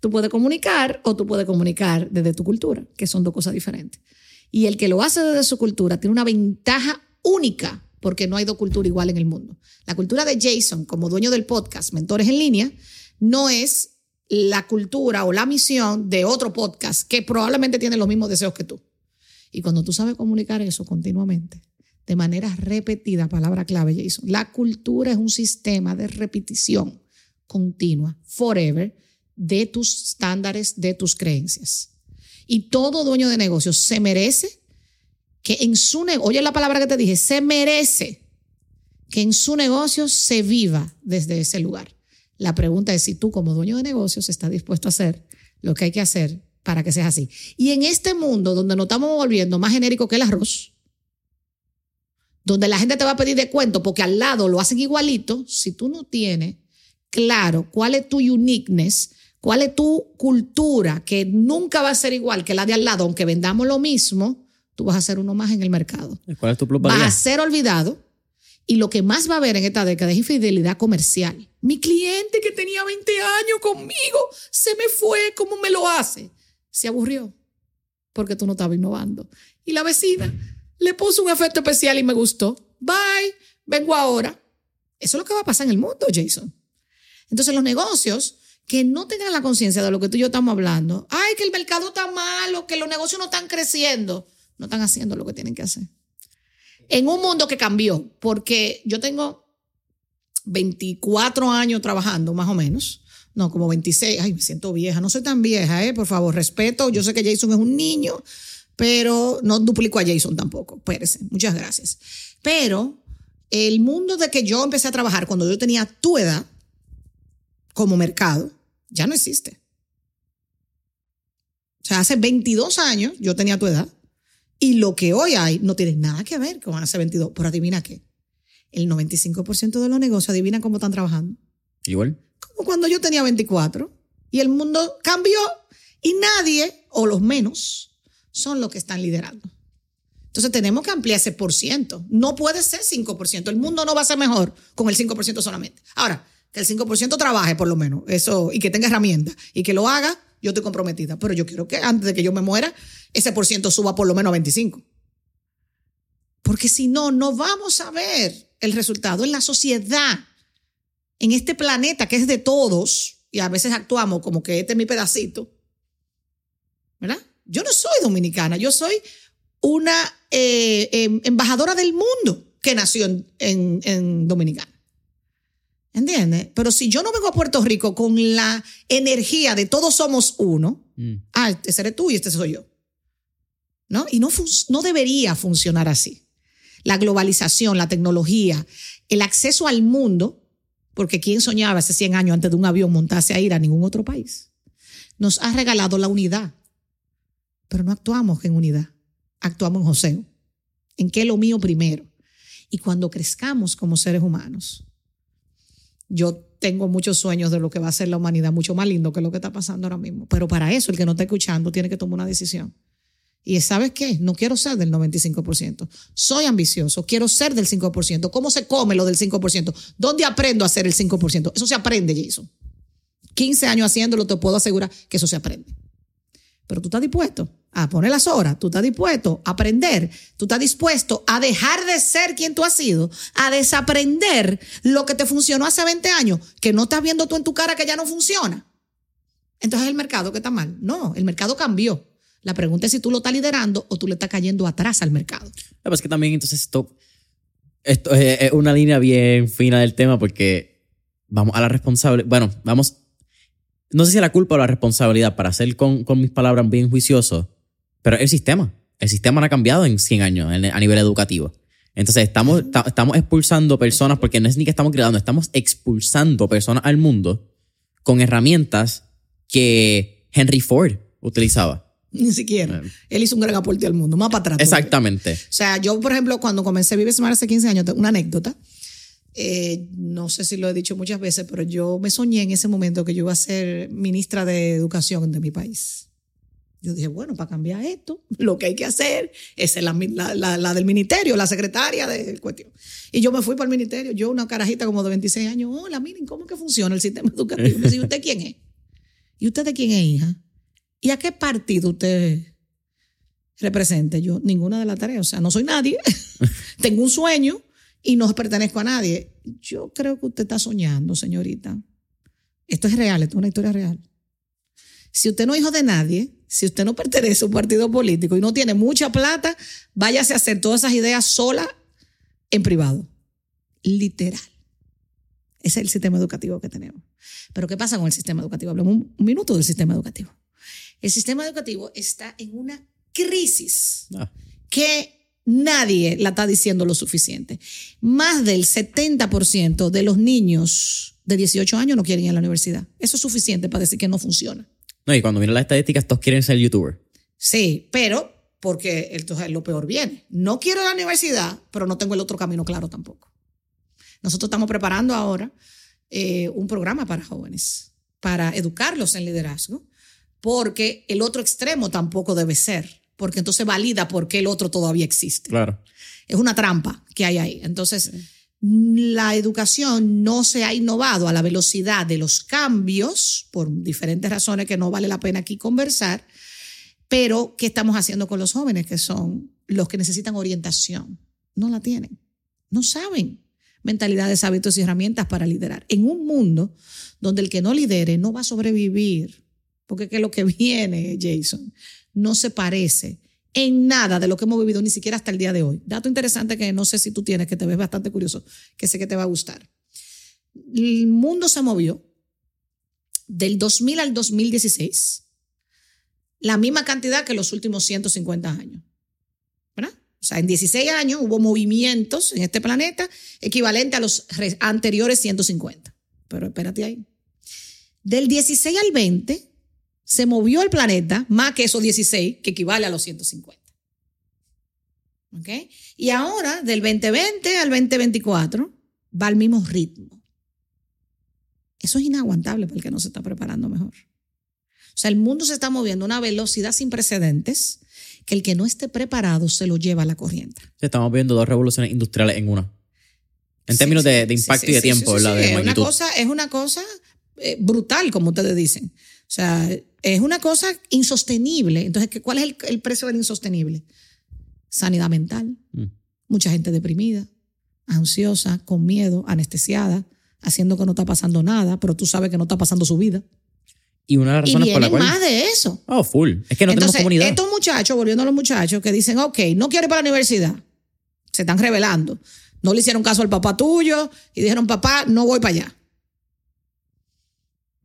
Tú puedes comunicar o tú puedes comunicar desde tu cultura, que son dos cosas diferentes. Y el que lo hace desde su cultura tiene una ventaja única porque no hay dos culturas igual en el mundo. La cultura de Jason como dueño del podcast Mentores en línea no es la cultura o la misión de otro podcast que probablemente tiene los mismos deseos que tú. Y cuando tú sabes comunicar eso continuamente, de manera repetida, palabra clave, Jason, la cultura es un sistema de repetición continua, forever, de tus estándares, de tus creencias. Y todo dueño de negocios se merece que en su negocio, oye la palabra que te dije, se merece que en su negocio se viva desde ese lugar. La pregunta es si tú como dueño de negocios estás dispuesto a hacer lo que hay que hacer para que sea así. Y en este mundo donde nos estamos volviendo más genérico que el arroz, donde la gente te va a pedir de cuento porque al lado lo hacen igualito, si tú no tienes claro cuál es tu uniqueness, cuál es tu cultura, que nunca va a ser igual que la de al lado, aunque vendamos lo mismo, tú vas a ser uno más en el mercado. ¿Cuál es tu Vas plusvalía? a ser olvidado y lo que más va a haber en esta década es infidelidad comercial. Mi cliente que tenía 20 años conmigo se me fue, ¿cómo me lo hace? Se aburrió porque tú no estabas innovando. Y la vecina le puso un efecto especial y me gustó. Bye, vengo ahora. Eso es lo que va a pasar en el mundo, Jason. Entonces los negocios que no tengan la conciencia de lo que tú y yo estamos hablando, ay, que el mercado está malo, que los negocios no están creciendo, no están haciendo lo que tienen que hacer. En un mundo que cambió, porque yo tengo 24 años trabajando, más o menos. No, como 26. Ay, me siento vieja. No soy tan vieja, ¿eh? Por favor, respeto. Yo sé que Jason es un niño, pero no duplico a Jason tampoco. Espérese. Muchas gracias. Pero el mundo de que yo empecé a trabajar cuando yo tenía tu edad como mercado, ya no existe. O sea, hace 22 años yo tenía tu edad y lo que hoy hay no tiene nada que ver con hace 22. Pero adivina qué. El 95% de los negocios, adivina cómo están trabajando. Igual. Como cuando yo tenía 24 y el mundo cambió y nadie, o los menos, son los que están liderando. Entonces tenemos que ampliar ese por ciento. No puede ser 5%. El mundo no va a ser mejor con el 5% solamente. Ahora, que el 5% trabaje por lo menos, eso, y que tenga herramientas, y que lo haga, yo estoy comprometida. Pero yo quiero que antes de que yo me muera, ese por ciento suba por lo menos a 25. Porque si no, no vamos a ver el resultado en la sociedad, en este planeta que es de todos, y a veces actuamos como que este es mi pedacito. ¿Verdad? Yo no soy dominicana, yo soy una eh, em, embajadora del mundo que nació en, en, Dominicana. ¿Entiendes? Pero si yo no vengo a Puerto Rico con la energía de todos somos uno, mm. ah, este eres tú y este soy yo. ¿No? Y no, no debería funcionar así. La globalización, la tecnología, el acceso al mundo, porque ¿quién soñaba hace 100 años antes de un avión montarse a ir a ningún otro país? Nos ha regalado la unidad, pero no actuamos en unidad actuamos en José. ¿En qué lo mío primero? Y cuando crezcamos como seres humanos, yo tengo muchos sueños de lo que va a ser la humanidad, mucho más lindo que lo que está pasando ahora mismo. Pero para eso, el que no está escuchando tiene que tomar una decisión. Y ¿sabes qué? No quiero ser del 95%. Soy ambicioso, quiero ser del 5%. ¿Cómo se come lo del 5%? ¿Dónde aprendo a hacer el 5%? Eso se aprende, Jason. 15 años haciéndolo, te puedo asegurar que eso se aprende. Pero tú estás dispuesto a poner las horas, tú estás dispuesto a aprender, tú estás dispuesto a dejar de ser quien tú has sido, a desaprender lo que te funcionó hace 20 años, que no estás viendo tú en tu cara que ya no funciona. Entonces es el mercado que está mal. No, el mercado cambió. La pregunta es si tú lo estás liderando o tú le estás cayendo atrás al mercado. es que también entonces esto, esto es una línea bien fina del tema porque vamos a la responsable, bueno, vamos no sé si la culpa o la responsabilidad para ser con, con mis palabras bien juicioso, pero el sistema. El sistema no ha cambiado en 100 años a nivel educativo. Entonces estamos, estamos expulsando personas, porque no es ni que estamos creando, estamos expulsando personas al mundo con herramientas que Henry Ford utilizaba. Ni siquiera. Eh. Él hizo un gran aporte al mundo, más para atrás. Exactamente. O sea, yo, por ejemplo, cuando comencé a vivir Semana hace 15 años, una anécdota. Eh, no sé si lo he dicho muchas veces, pero yo me soñé en ese momento que yo iba a ser ministra de Educación de mi país. Yo dije, bueno, para cambiar esto, lo que hay que hacer es la, la, del ministerio, la secretaria de cuestión. Y yo me fui para el ministerio, yo una carajita como de 26 años, hola, miren, ¿cómo que funciona el sistema educativo? Me ¿usted quién es? ¿Y usted de quién es hija? ¿Y a qué partido usted representa? Yo, ninguna de las tareas, o sea, no soy nadie, tengo un sueño, y no pertenezco a nadie. Yo creo que usted está soñando, señorita. Esto es real, esto es una historia real. Si usted no es hijo de nadie, si usted no pertenece a un partido político y no tiene mucha plata, váyase a hacer todas esas ideas sola en privado. Literal. Ese es el sistema educativo que tenemos. Pero ¿qué pasa con el sistema educativo? Hablemos un, minuto del sistema educativo. El sistema educativo está en una crisis ah. que Nadie la está diciendo lo suficiente. Más del 70% de los niños de 18 años no quieren ir a la universidad. Eso es suficiente para decir que no funciona. No, y cuando miran las estadísticas, todos quieren ser youtuber. Sí, pero porque entonces lo peor viene. No quiero la universidad, pero no tengo el otro camino claro tampoco. Nosotros estamos preparando ahora eh, un programa para jóvenes, para educarlos en liderazgo, porque el otro extremo tampoco debe ser porque entonces valida por qué el otro todavía existe. Claro. Es una trampa que hay ahí. Entonces, la educación no se ha innovado a la velocidad de los cambios, por diferentes razones que no vale la pena aquí conversar, pero ¿qué estamos haciendo con los jóvenes que son los que necesitan orientación? No la tienen, no saben mentalidades, hábitos y herramientas para liderar. En un mundo donde el que no lidere no va a sobrevivir, porque ¿qué es lo que viene, Jason? No se parece en nada de lo que hemos vivido, ni siquiera hasta el día de hoy. Dato interesante que no sé si tú tienes, que te ves bastante curioso, que sé que te va a gustar. El mundo se movió del 2000 al 2016 la misma cantidad que los últimos 150 años. O sea, en 16 años hubo movimientos en este planeta equivalente a los anteriores 150. Pero espérate ahí. Del 16 al 20 se movió el planeta más que esos 16, que equivale a los 150. ¿Ok? Y ahora, del 2020 al 2024, va al mismo ritmo. Eso es inaguantable para el que no se está preparando mejor. O sea, el mundo se está moviendo a una velocidad sin precedentes que el que no esté preparado se lo lleva a la corriente. Estamos viendo dos revoluciones industriales en una. En términos de, impacto y de tiempo, es, una cosa, es una cosa eh, brutal, como ustedes dicen. O sea, es una cosa insostenible. Entonces, ¿cuál es el, precio del insostenible? Sanidad mental. Mm. Mucha gente deprimida, ansiosa, con miedo, anestesiada, haciendo que no está pasando nada, pero tú sabes que no está pasando su vida. Y una de las razones por la cual. más de eso. Oh, full. Es que no tenemos comunidad. Estos muchachos, volviendo a los muchachos, que dicen, ok, no quiero ir para la universidad. Se están revelando. No le hicieron caso al papá tuyo y dijeron, papá, no voy para allá.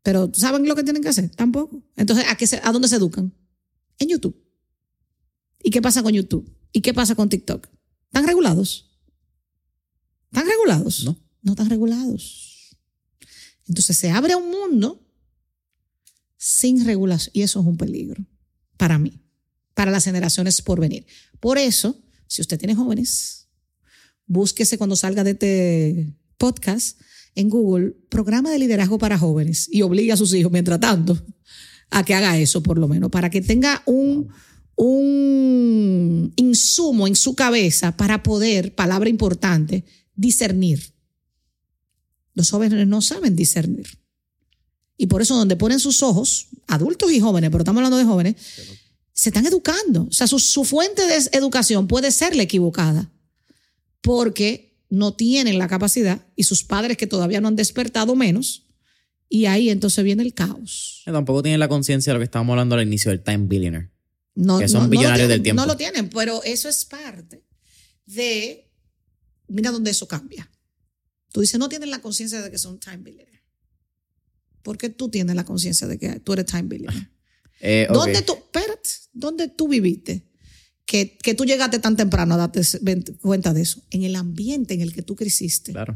Pero ¿saben lo que tienen que hacer? Tampoco. Entonces, ¿a, qué ¿a dónde se educan? En YouTube. ¿Y qué pasa con YouTube? ¿Y qué pasa con TikTok? ¿Están regulados? ¿Están regulados? No. No están regulados. Entonces se abre un mundo sin regulación y eso es un peligro para mí, para las generaciones por venir. Por eso, si usted tiene jóvenes, búsquese cuando salga de este podcast en Google programa de liderazgo para jóvenes y obligue a sus hijos, mientras tanto, a que haga eso por lo menos, para que tenga un, un insumo en su cabeza para poder, palabra importante, discernir. Los jóvenes no saben discernir. Y por eso donde ponen sus ojos, adultos y jóvenes, pero estamos hablando de jóvenes, se están educando. O sea, su, su fuente de educación puede ser la equivocada. Porque no tienen la capacidad y sus padres que todavía no han despertado menos. Y ahí entonces viene el caos. tampoco tienen la conciencia de lo que estábamos hablando al inicio del Time Billionaire. No, que son billonarios del tiempo. No lo tienen, pero eso es parte de. Mira dónde eso cambia. Tú dices, no tienen la conciencia de que son Time Billionaire. ¿Por qué tú tienes la conciencia de que tú eres Time Billionaire? Eh, ¿Dónde, tú, ¿Dónde tú viviste? Que, tú llegaste tan temprano a darte cuenta de eso. En el ambiente en el que tú creciste, claro.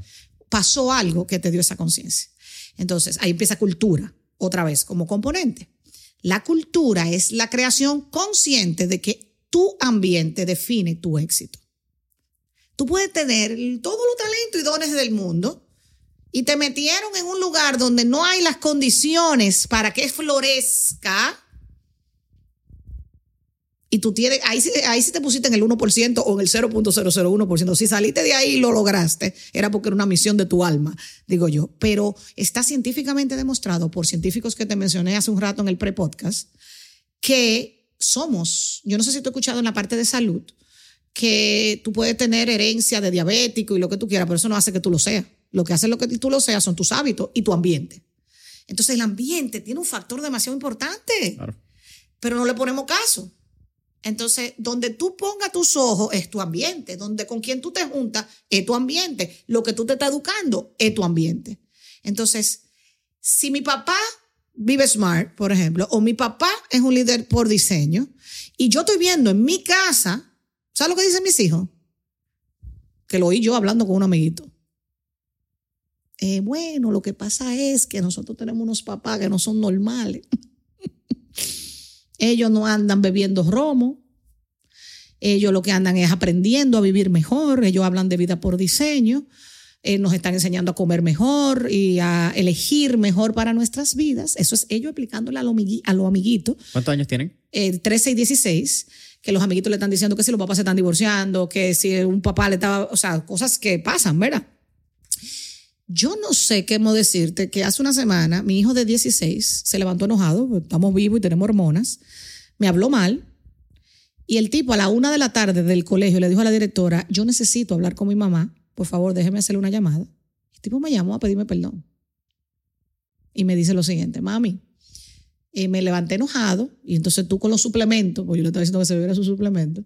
pasó algo que te dio esa conciencia. Entonces, ahí empieza cultura, otra vez, como componente. La cultura es la creación consciente de que tu ambiente define tu éxito. Tú puedes tener todos los talentos y dones del mundo y te metieron en un lugar donde no hay las condiciones para que florezca y tú tienes, ahí, ahí sí te pusiste en el 1% o en el 0.001%. Si saliste de ahí y lo lograste, era porque era una misión de tu alma, digo yo. Pero está científicamente demostrado por científicos que te mencioné hace un rato en el pre-podcast, que somos, yo no sé si tú has escuchado en la parte de salud, que tú puedes tener herencia de diabético y lo que tú quieras, pero eso no hace que tú lo seas. Lo que hace lo que tú lo seas son tus hábitos y tu ambiente. Entonces el ambiente tiene un factor demasiado importante, pero no le ponemos caso. Entonces, donde tú pongas tus ojos es tu ambiente, donde con quien tú te juntas es tu ambiente, lo que tú te estás educando es tu ambiente. Entonces, si mi papá vive smart, por ejemplo, o mi papá es un líder por diseño, y yo estoy viendo en mi casa, ¿sabes lo que dicen mis hijos? Que lo oí yo hablando con un amiguito. Eh, bueno, lo que pasa es que nosotros tenemos unos papás que no son normales. Ellos no andan bebiendo romo. Ellos lo que andan es aprendiendo a vivir mejor. Ellos hablan de vida por diseño. Eh, nos están enseñando a comer mejor y a elegir mejor para nuestras vidas. Eso es ellos aplicándole a los lo amiguitos. ¿Cuántos años tienen? Eh, 13 y 16 que los amiguitos le están diciendo que si los papás se están divorciando, que si un papá le estaba, o sea, cosas que pasan, ¿verdad? Yo no sé qué hemos decirte que hace una semana mi hijo de 16 se levantó enojado, estamos vivos y tenemos hormonas, me habló mal y el tipo a la una de la tarde del colegio le dijo a la directora, yo necesito hablar con mi mamá, por favor déjeme hacerle una llamada. El tipo me llamó a pedirme perdón y me dice lo siguiente, mami, eh, me levanté enojado y entonces tú con los suplementos, pues yo le estaba diciendo que se bebiera su suplemento,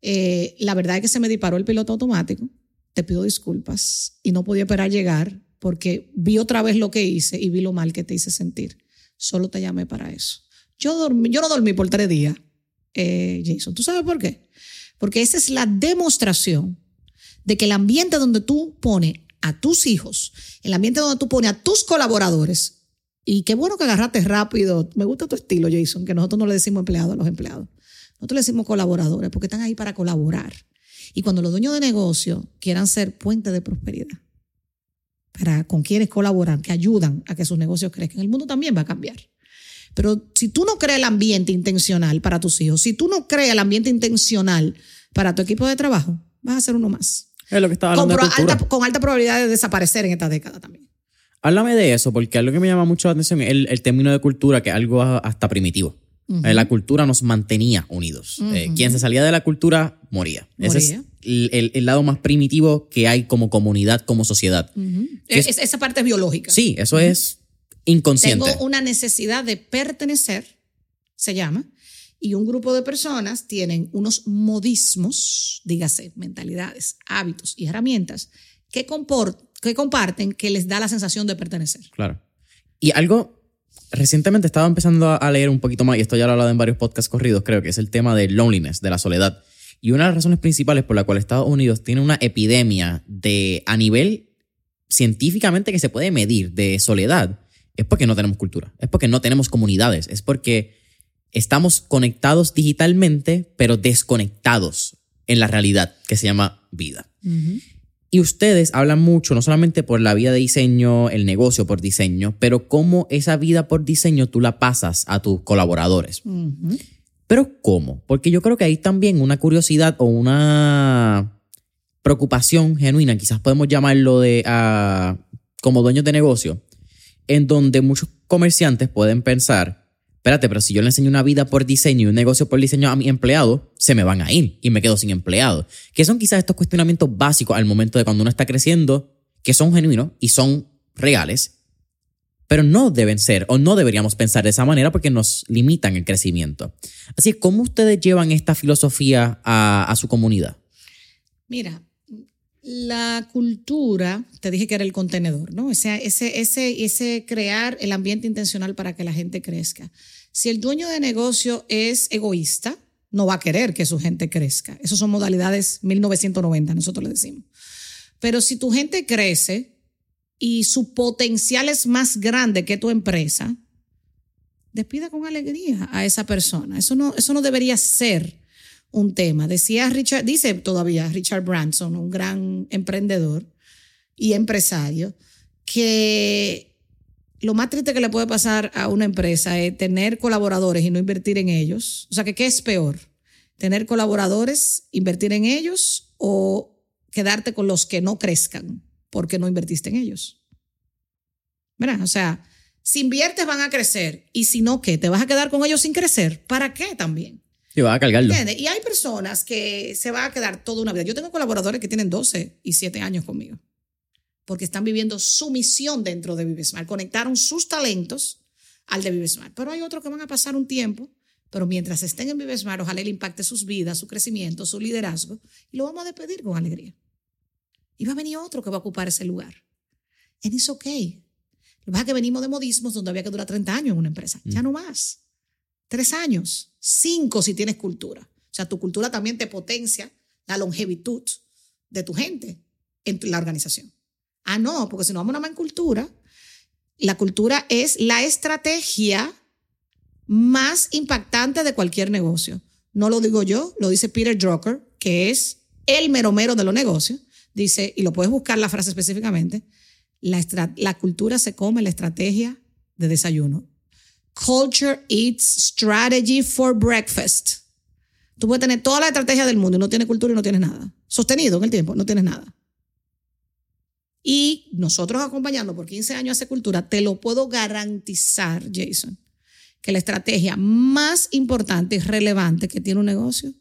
eh, la verdad es que se me disparó el piloto automático te pido disculpas y no podía esperar llegar porque vi otra vez lo que hice y vi lo mal que te hice sentir. Solo te llamé para eso. Yo, no dormí por tres días, eh, Jason. ¿Tú sabes por qué? Porque esa es la demostración de que el ambiente donde tú pones a tus hijos, el ambiente donde tú pones a tus colaboradores, Y qué bueno que agarraste rápido. Me gusta tu estilo, Jason, que nosotros no le decimos empleados a los empleados. Nosotros le decimos colaboradores porque están ahí para colaborar. Y cuando los dueños de negocio quieran ser puente de prosperidad para con quienes colaboran, que ayudan a que sus negocios crezcan, el mundo también va a cambiar. Pero si tú no creas el ambiente intencional para tus hijos, si tú no creas el ambiente intencional para tu equipo de trabajo, vas a ser uno más. Es lo que estaba Con, hablando de alta, con alta probabilidad de desaparecer en esta década también. Háblame de eso, porque algo que me llama mucho la atención es el, el término de cultura, que es algo hasta primitivo. Eh, La cultura nos mantenía unidos. Eh, quien se salía de la cultura moría. Ese es Moría. El, lado más primitivo que hay como comunidad, como sociedad. ¿Qué es? Es- esa parte es biológica. Sí, eso es inconsciente. Tengo una necesidad de pertenecer, se llama, y un grupo de personas tienen unos modismos, dígase, mentalidades, hábitos y herramientas que, compor- que comparten que les da la sensación de pertenecer. Claro. Y algo, recientemente estaba empezando a- a leer un poquito más, y esto ya lo he hablado en varios podcasts corridos, creo que es el tema de loneliness, de la soledad. Y una de las razones principales por la cual Estados Unidos tiene una epidemia de, a nivel científicamente que se puede medir, de soledad, es porque no tenemos cultura, es porque no tenemos comunidades, es porque estamos conectados digitalmente, pero desconectados en la realidad que se llama vida. Y ustedes hablan mucho, no solamente por la vida de diseño, el negocio por diseño, pero cómo esa vida por diseño tú la pasas a tus colaboradores. Pero ¿cómo? Porque yo creo que hay también una curiosidad o una preocupación genuina, quizás podemos llamarlo de ah, como dueños de negocio, en donde muchos comerciantes pueden pensar, espérate, pero si yo le enseño una vida por diseño y un negocio por diseño a mi empleado, se me van a ir y me quedo sin empleado. Que son quizás estos cuestionamientos básicos al momento de cuando uno está creciendo, que son genuinos y son reales, pero no deben ser o no deberíamos pensar de esa manera porque nos limitan el crecimiento. Así que, ¿cómo ustedes llevan esta filosofía a, su comunidad? Mira, la cultura, te dije que era el contenedor, ¿no? O sea, ese, ese, ese crear el ambiente intencional para que la gente crezca. Si el dueño de negocio es egoísta, no va a querer que su gente crezca. Esas son modalidades 1990, nosotros le decimos. Pero si tu gente crece y su potencial es más grande que tu empresa, despida con alegría a esa persona. Eso no, eso no debería ser un tema. Decía Richard, dice todavía Richard Branson, un gran emprendedor y empresario, que lo más triste que le puede pasar a una empresa es tener colaboradores y no invertir en ellos. O sea, que ¿qué es peor? ¿Tener colaboradores, invertir en ellos o quedarte con los que no crezcan porque no invertiste en ellos? ¿Verdad? O sea, si inviertes van a crecer y si no, ¿qué? ¿Te vas a quedar con ellos sin crecer? ¿Para qué también? Y va a cargarlo. ¿Entiendes? Y hay personas que se van a quedar toda una vida. Yo tengo colaboradores que tienen 12 y 7 años conmigo, porque están viviendo su misión dentro de Vivesmart. Conectaron sus talentos al de Vivesmart. Pero hay otros que van a pasar un tiempo, pero mientras estén en Vivesmart, ojalá le impacte sus vidas, su crecimiento, su liderazgo, y lo vamos a despedir con alegría. Y va a venir otro que va a ocupar ese lugar. And it's okay. Lo que pasa es que venimos de modismos donde había que durar 30 años en una empresa. Ya no más tres años, cinco si tienes cultura. O sea, tu cultura también te potencia la longevitud de tu gente en la organización. Ah, no, porque si no vamos nada más en cultura, la cultura es la estrategia más impactante de cualquier negocio. No lo digo yo, lo dice Peter Drucker, que es el mero mero de los negocios. Dice, y lo puedes buscar la frase específicamente, la, la cultura se come la estrategia de desayuno. Culture eats strategy for breakfast. Tú puedes tener toda la estrategia del mundo y no tienes cultura y no tienes nada. Sostenido en el tiempo, no tienes nada. Y nosotros acompañando por 15 años a esa cultura, te lo puedo garantizar, Jason, que la estrategia más importante y relevante que tiene un negocio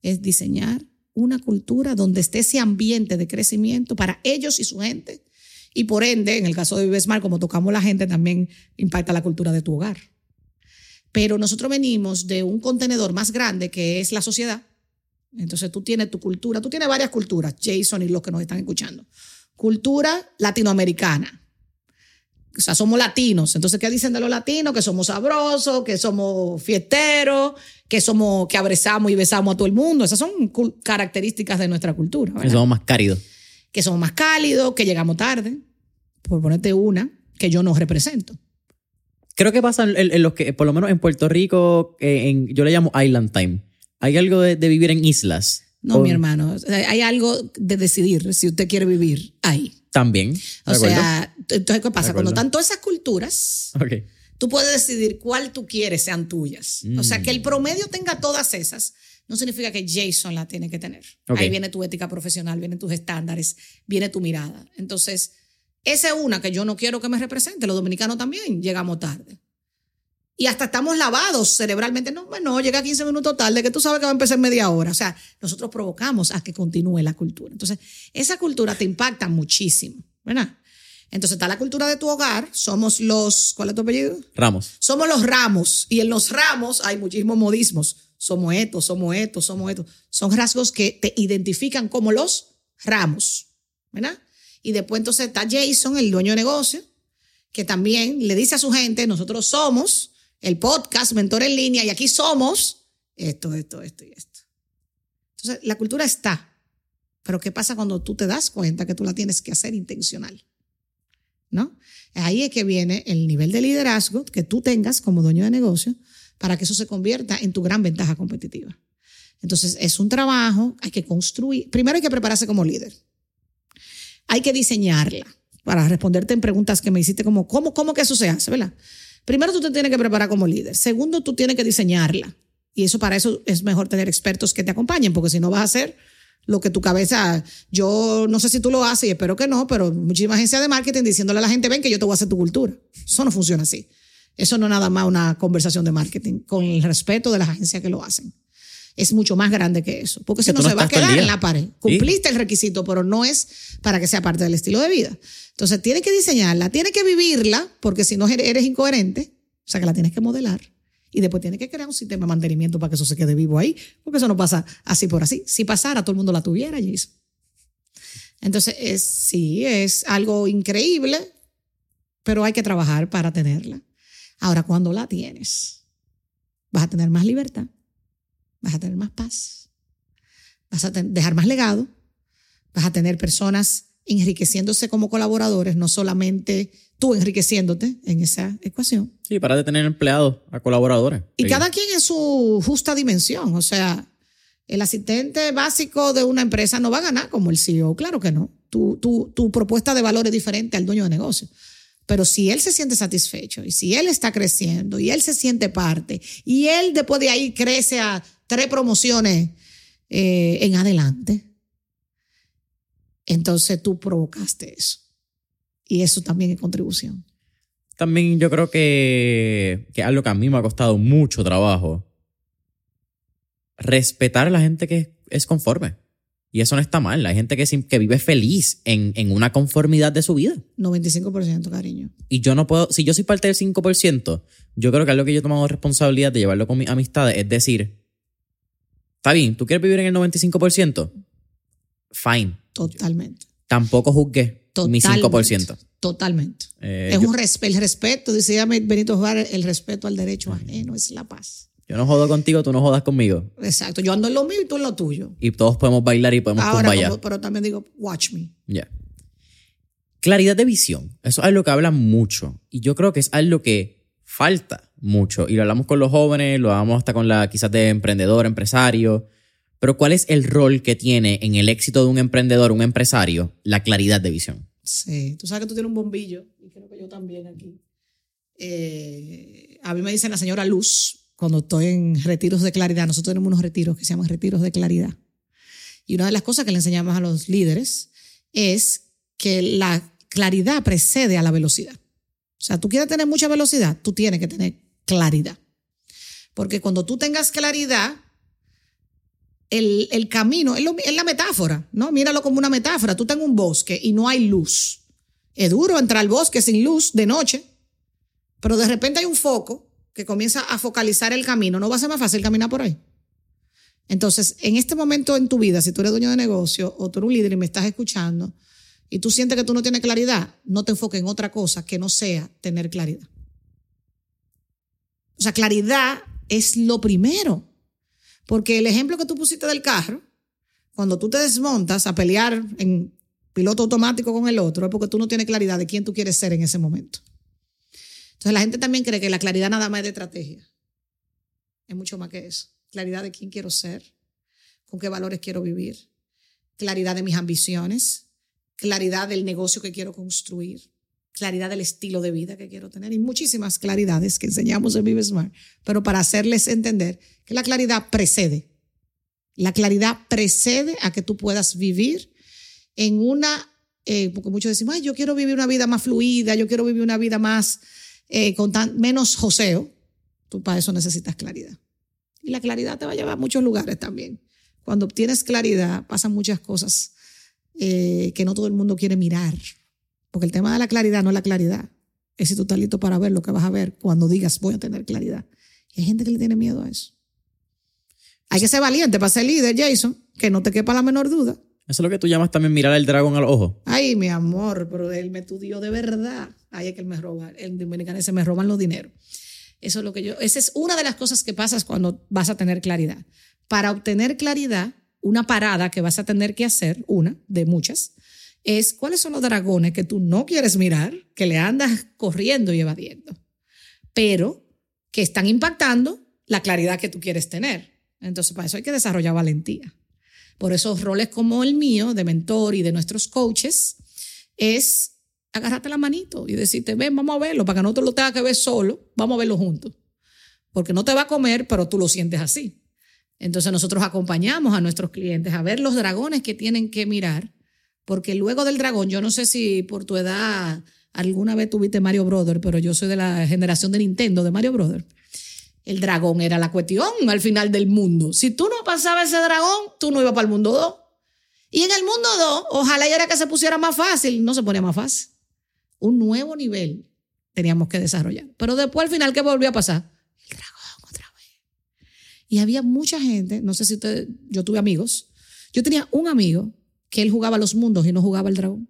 es diseñar una cultura donde esté ese ambiente de crecimiento para ellos y su gente. Y por ende, en el caso de Vivesmart, como tocamos la gente, también impacta la cultura de tu hogar. Pero nosotros venimos de un contenedor más grande que es la sociedad. Entonces tú tienes tu cultura, tú tienes varias culturas, Jason y los que nos están escuchando. Cultura latinoamericana. O sea, somos latinos. Entonces, ¿qué dicen de los latinos? Que somos sabrosos, que somos fiesteros, que somos, que abrazamos y besamos a todo el mundo. Esas son características de nuestra cultura. ¿verdad? Que somos más cálidos. que somos más cálidos, que llegamos tarde, por ponerte una que yo no represento. Creo que pasa en, en los que, por lo menos en Puerto Rico, eh, en, yo le llamo Island Time. Hay algo de, de vivir en islas. No, O- mi hermano, hay algo de decidir si usted quiere vivir ahí. También. ¿de O sea, entonces, ¿qué pasa? Cuando acuerdo. tanto esas culturas, Ok. tú puedes decidir cuál tú quieres sean tuyas. O sea, que el Mm. promedio tenga todas esas, no significa que Jason la tiene que tener. Ok. Ahí viene tu ética profesional, vienen tus estándares, viene tu mirada. Entonces, esa es una que yo no quiero que me represente. Los dominicanos también llegamos tarde. Y hasta estamos lavados cerebralmente. No, bueno, llega 15 minutos tarde, que tú sabes que va a empezar media hora. O sea, nosotros provocamos a que continúe la cultura. Entonces, esa cultura te impacta muchísimo, ¿verdad? Entonces está la cultura de tu hogar, somos los, ¿cuál es tu apellido? Ramos. Somos los ramos y en los ramos hay muchísimos modismos. Somos estos, somos estos, somos estos. Son rasgos que te identifican como los ramos, ¿verdad? Y después entonces está Jason, el dueño de negocio, que también le dice a su gente, nosotros somos el podcast Mentor en línea y aquí somos esto, esto, esto y esto. Entonces, la cultura está, pero ¿qué pasa cuando tú te das cuenta que tú la tienes que hacer intencional? Ahí es que viene el nivel de liderazgo que tú tengas como dueño de negocio para que eso se convierta en tu gran ventaja competitiva. Entonces, es un trabajo, hay que construir, primero hay que prepararse como líder. Hay que diseñarla para responderte en preguntas que me hiciste como, ¿cómo, cómo que eso se hace, verdad? Primero tú te tienes que preparar como líder. Segundo, tú tienes que diseñarla. Y eso para eso es mejor tener expertos que te acompañen, porque si no vas a hacer lo que tu cabeza, yo no sé si tú lo haces y espero que no, pero muchísimas agencias de marketing diciéndole a la gente, ven que yo te voy a hacer tu cultura. Eso no funciona así. Eso no es nada más una conversación de marketing, con el respeto de las agencias que lo hacen. Es mucho más grande que eso, porque si no, se va a quedar en la pared. Cumpliste el requisito, pero no es para que sea parte del estilo de vida. Entonces, tienes que diseñarla, tienes que vivirla, porque si no eres incoherente, o sea que la tienes que modelar. Y después tienes que crear un sistema de mantenimiento para que eso se quede vivo ahí, porque eso no pasa así por así. Si pasara, todo el mundo la tuviera, Jason. Entonces, es, sí, es algo increíble, pero hay que trabajar para tenerla. Ahora, cuando la tienes, vas a tener más libertad, vas a tener más paz, vas a dejar más legado, vas a tener personas enriqueciéndose como colaboradores, no solamente tú enriqueciéndote en esa ecuación. Sí, para de tener empleados a colaboradores. Y Sí. cada quien en su justa dimensión. O sea, el asistente básico de una empresa no va a ganar como el CEO, claro que no. Tu, tu, tu propuesta de valor es diferente al dueño de negocio. Pero si él se siente satisfecho y si él está creciendo y él se siente parte y él después de ahí crece a tres promociones eh, en adelante, entonces tú provocaste eso. Y eso también es contribución. También yo creo que, que algo que a mí me ha costado mucho trabajo. Respetar a la gente que es conforme. Y eso no está mal. Hay gente que, que vive feliz en, en una conformidad de su vida. 95% cariño. Y yo no puedo, si yo soy parte del 5%, yo creo que algo que yo he tomado responsabilidad de llevarlo con mis amistades es decir, está bien, ¿tú quieres vivir en el 95%? Fine. Totalmente. Tampoco juzgué mi Totalmente. 5%. Totalmente. Eh, es yo- un respeto, el respeto, decía Benito Juárez, el respeto al derecho ajeno es la paz. Yo no jodo contigo, tú no jodas conmigo. Exacto. Yo ando en lo mío y tú en lo tuyo. Y todos podemos bailar y podemos Ahora, como- pero también digo, watch me. Ya. Claridad de visión. Eso es algo que habla mucho. Y yo creo que es algo que falta mucho. Y lo hablamos con los jóvenes, lo hablamos hasta con la quizás de emprendedor, empresario. Pero ¿cuál es el rol que tiene en el éxito de un emprendedor, un empresario, la claridad de visión? Sí. Tú sabes que tú tienes un bombillo, y creo que yo también aquí. Eh, a mí me dicen la señora Luz, cuando estoy en retiros de claridad, nosotros tenemos unos retiros que se llaman retiros de claridad. Y una de las cosas que le enseñamos a los líderes es que la claridad precede a la velocidad. O sea, tú quieres tener mucha velocidad, tú tienes que tener claridad. Porque cuando tú tengas claridad, el, el camino, es, es la metáfora, ¿no? Míralo como una metáfora. Tú tengas un bosque y no hay luz. Es duro entrar al bosque sin luz de noche, pero de repente hay un foco que comienza a focalizar el camino. No va a ser más fácil caminar por ahí. Entonces, en este momento en tu vida, si tú eres dueño de negocio o tú eres un líder y me estás escuchando y tú sientes que tú no tienes claridad, no te enfoques en otra cosa que no sea tener claridad. O sea, claridad es lo primero. Porque el ejemplo que tú pusiste del carro, cuando tú te desmontas a pelear en piloto automático con el otro, es porque tú no tienes claridad de quién tú quieres ser en ese momento. Entonces la gente también cree que la claridad nada más es de estrategia. Es mucho más que eso. Claridad de quién quiero ser, con qué valores quiero vivir, claridad de mis ambiciones, claridad del negocio que quiero construir, claridad del estilo de vida que quiero tener y muchísimas claridades que enseñamos en Vive Smart, pero para hacerles entender que la claridad precede. La claridad precede a que tú puedas vivir en una, eh, porque muchos decimos, Ay, yo quiero vivir una vida más fluida, yo quiero vivir una vida más, eh, con tan, menos joseo. Tú para eso necesitas claridad. Y la claridad te va a llevar a muchos lugares también. Cuando obtienes claridad, pasan muchas cosas eh, que no todo el mundo quiere mirar. Porque el tema de la claridad no es la claridad. Es si tú estás listo para ver lo que vas a ver cuando digas voy a tener claridad. Y hay gente que le tiene miedo a eso. Hay que ser valiente para ser líder, Jason, que no te quepa la menor duda. Eso es lo que tú llamas también mirar al dragón a los ojos. Ay, mi amor, pero él me estudió de verdad. Ay, es que él me roba. El dominicano se me roban los dineros. Eso es lo que yo. Esa es una de las cosas que pasas cuando vas a tener claridad. Para obtener claridad, una parada que vas a tener que hacer, una de muchas, es cuáles son los dragones que tú no quieres mirar, que le andas corriendo y evadiendo, pero que están impactando la claridad que tú quieres tener. Entonces, para eso hay que desarrollar valentía. Por esos roles como el mío, de mentor y de nuestros coaches, es agarrarte la manito y decirte, ven, vamos a verlo, para que no te lo tengas que ver solo, vamos a verlo juntos. Porque no te va a comer, pero tú lo sientes así. Entonces nosotros acompañamos a nuestros clientes a ver los dragones que tienen que mirar porque luego del dragón, yo no sé si por tu edad alguna vez tuviste Mario Brother, pero yo soy de la generación de Nintendo, de Mario Brother. El dragón era la cuestión al final del mundo. Si tú no pasabas ese dragón, tú no ibas para el mundo 2. Y en el mundo 2, ojalá era que se pusiera más fácil, no se ponía más fácil. Un nuevo nivel teníamos que desarrollar. Pero después al final, ¿qué volvió a pasar? El dragón otra vez. Y había mucha gente, no sé si usted, yo tuve amigos, yo tenía un amigo que él jugaba los mundos y no jugaba el dragón.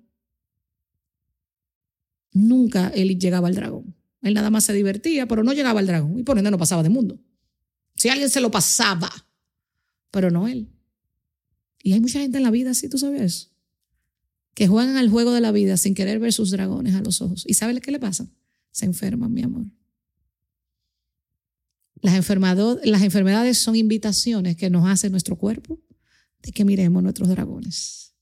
Nunca él llegaba al dragón. Él nada más se divertía, pero no llegaba al dragón. Y por ende no pasaba de mundo. Si alguien se lo pasaba, pero no él. Y hay mucha gente en la vida así, ¿tú sabes Que juegan al juego de la vida sin querer ver sus dragones a los ojos. ¿Y sabes qué le pasa? Se enferman, mi amor. Las, las enfermedades son invitaciones que nos hace nuestro cuerpo de que miremos nuestros dragones.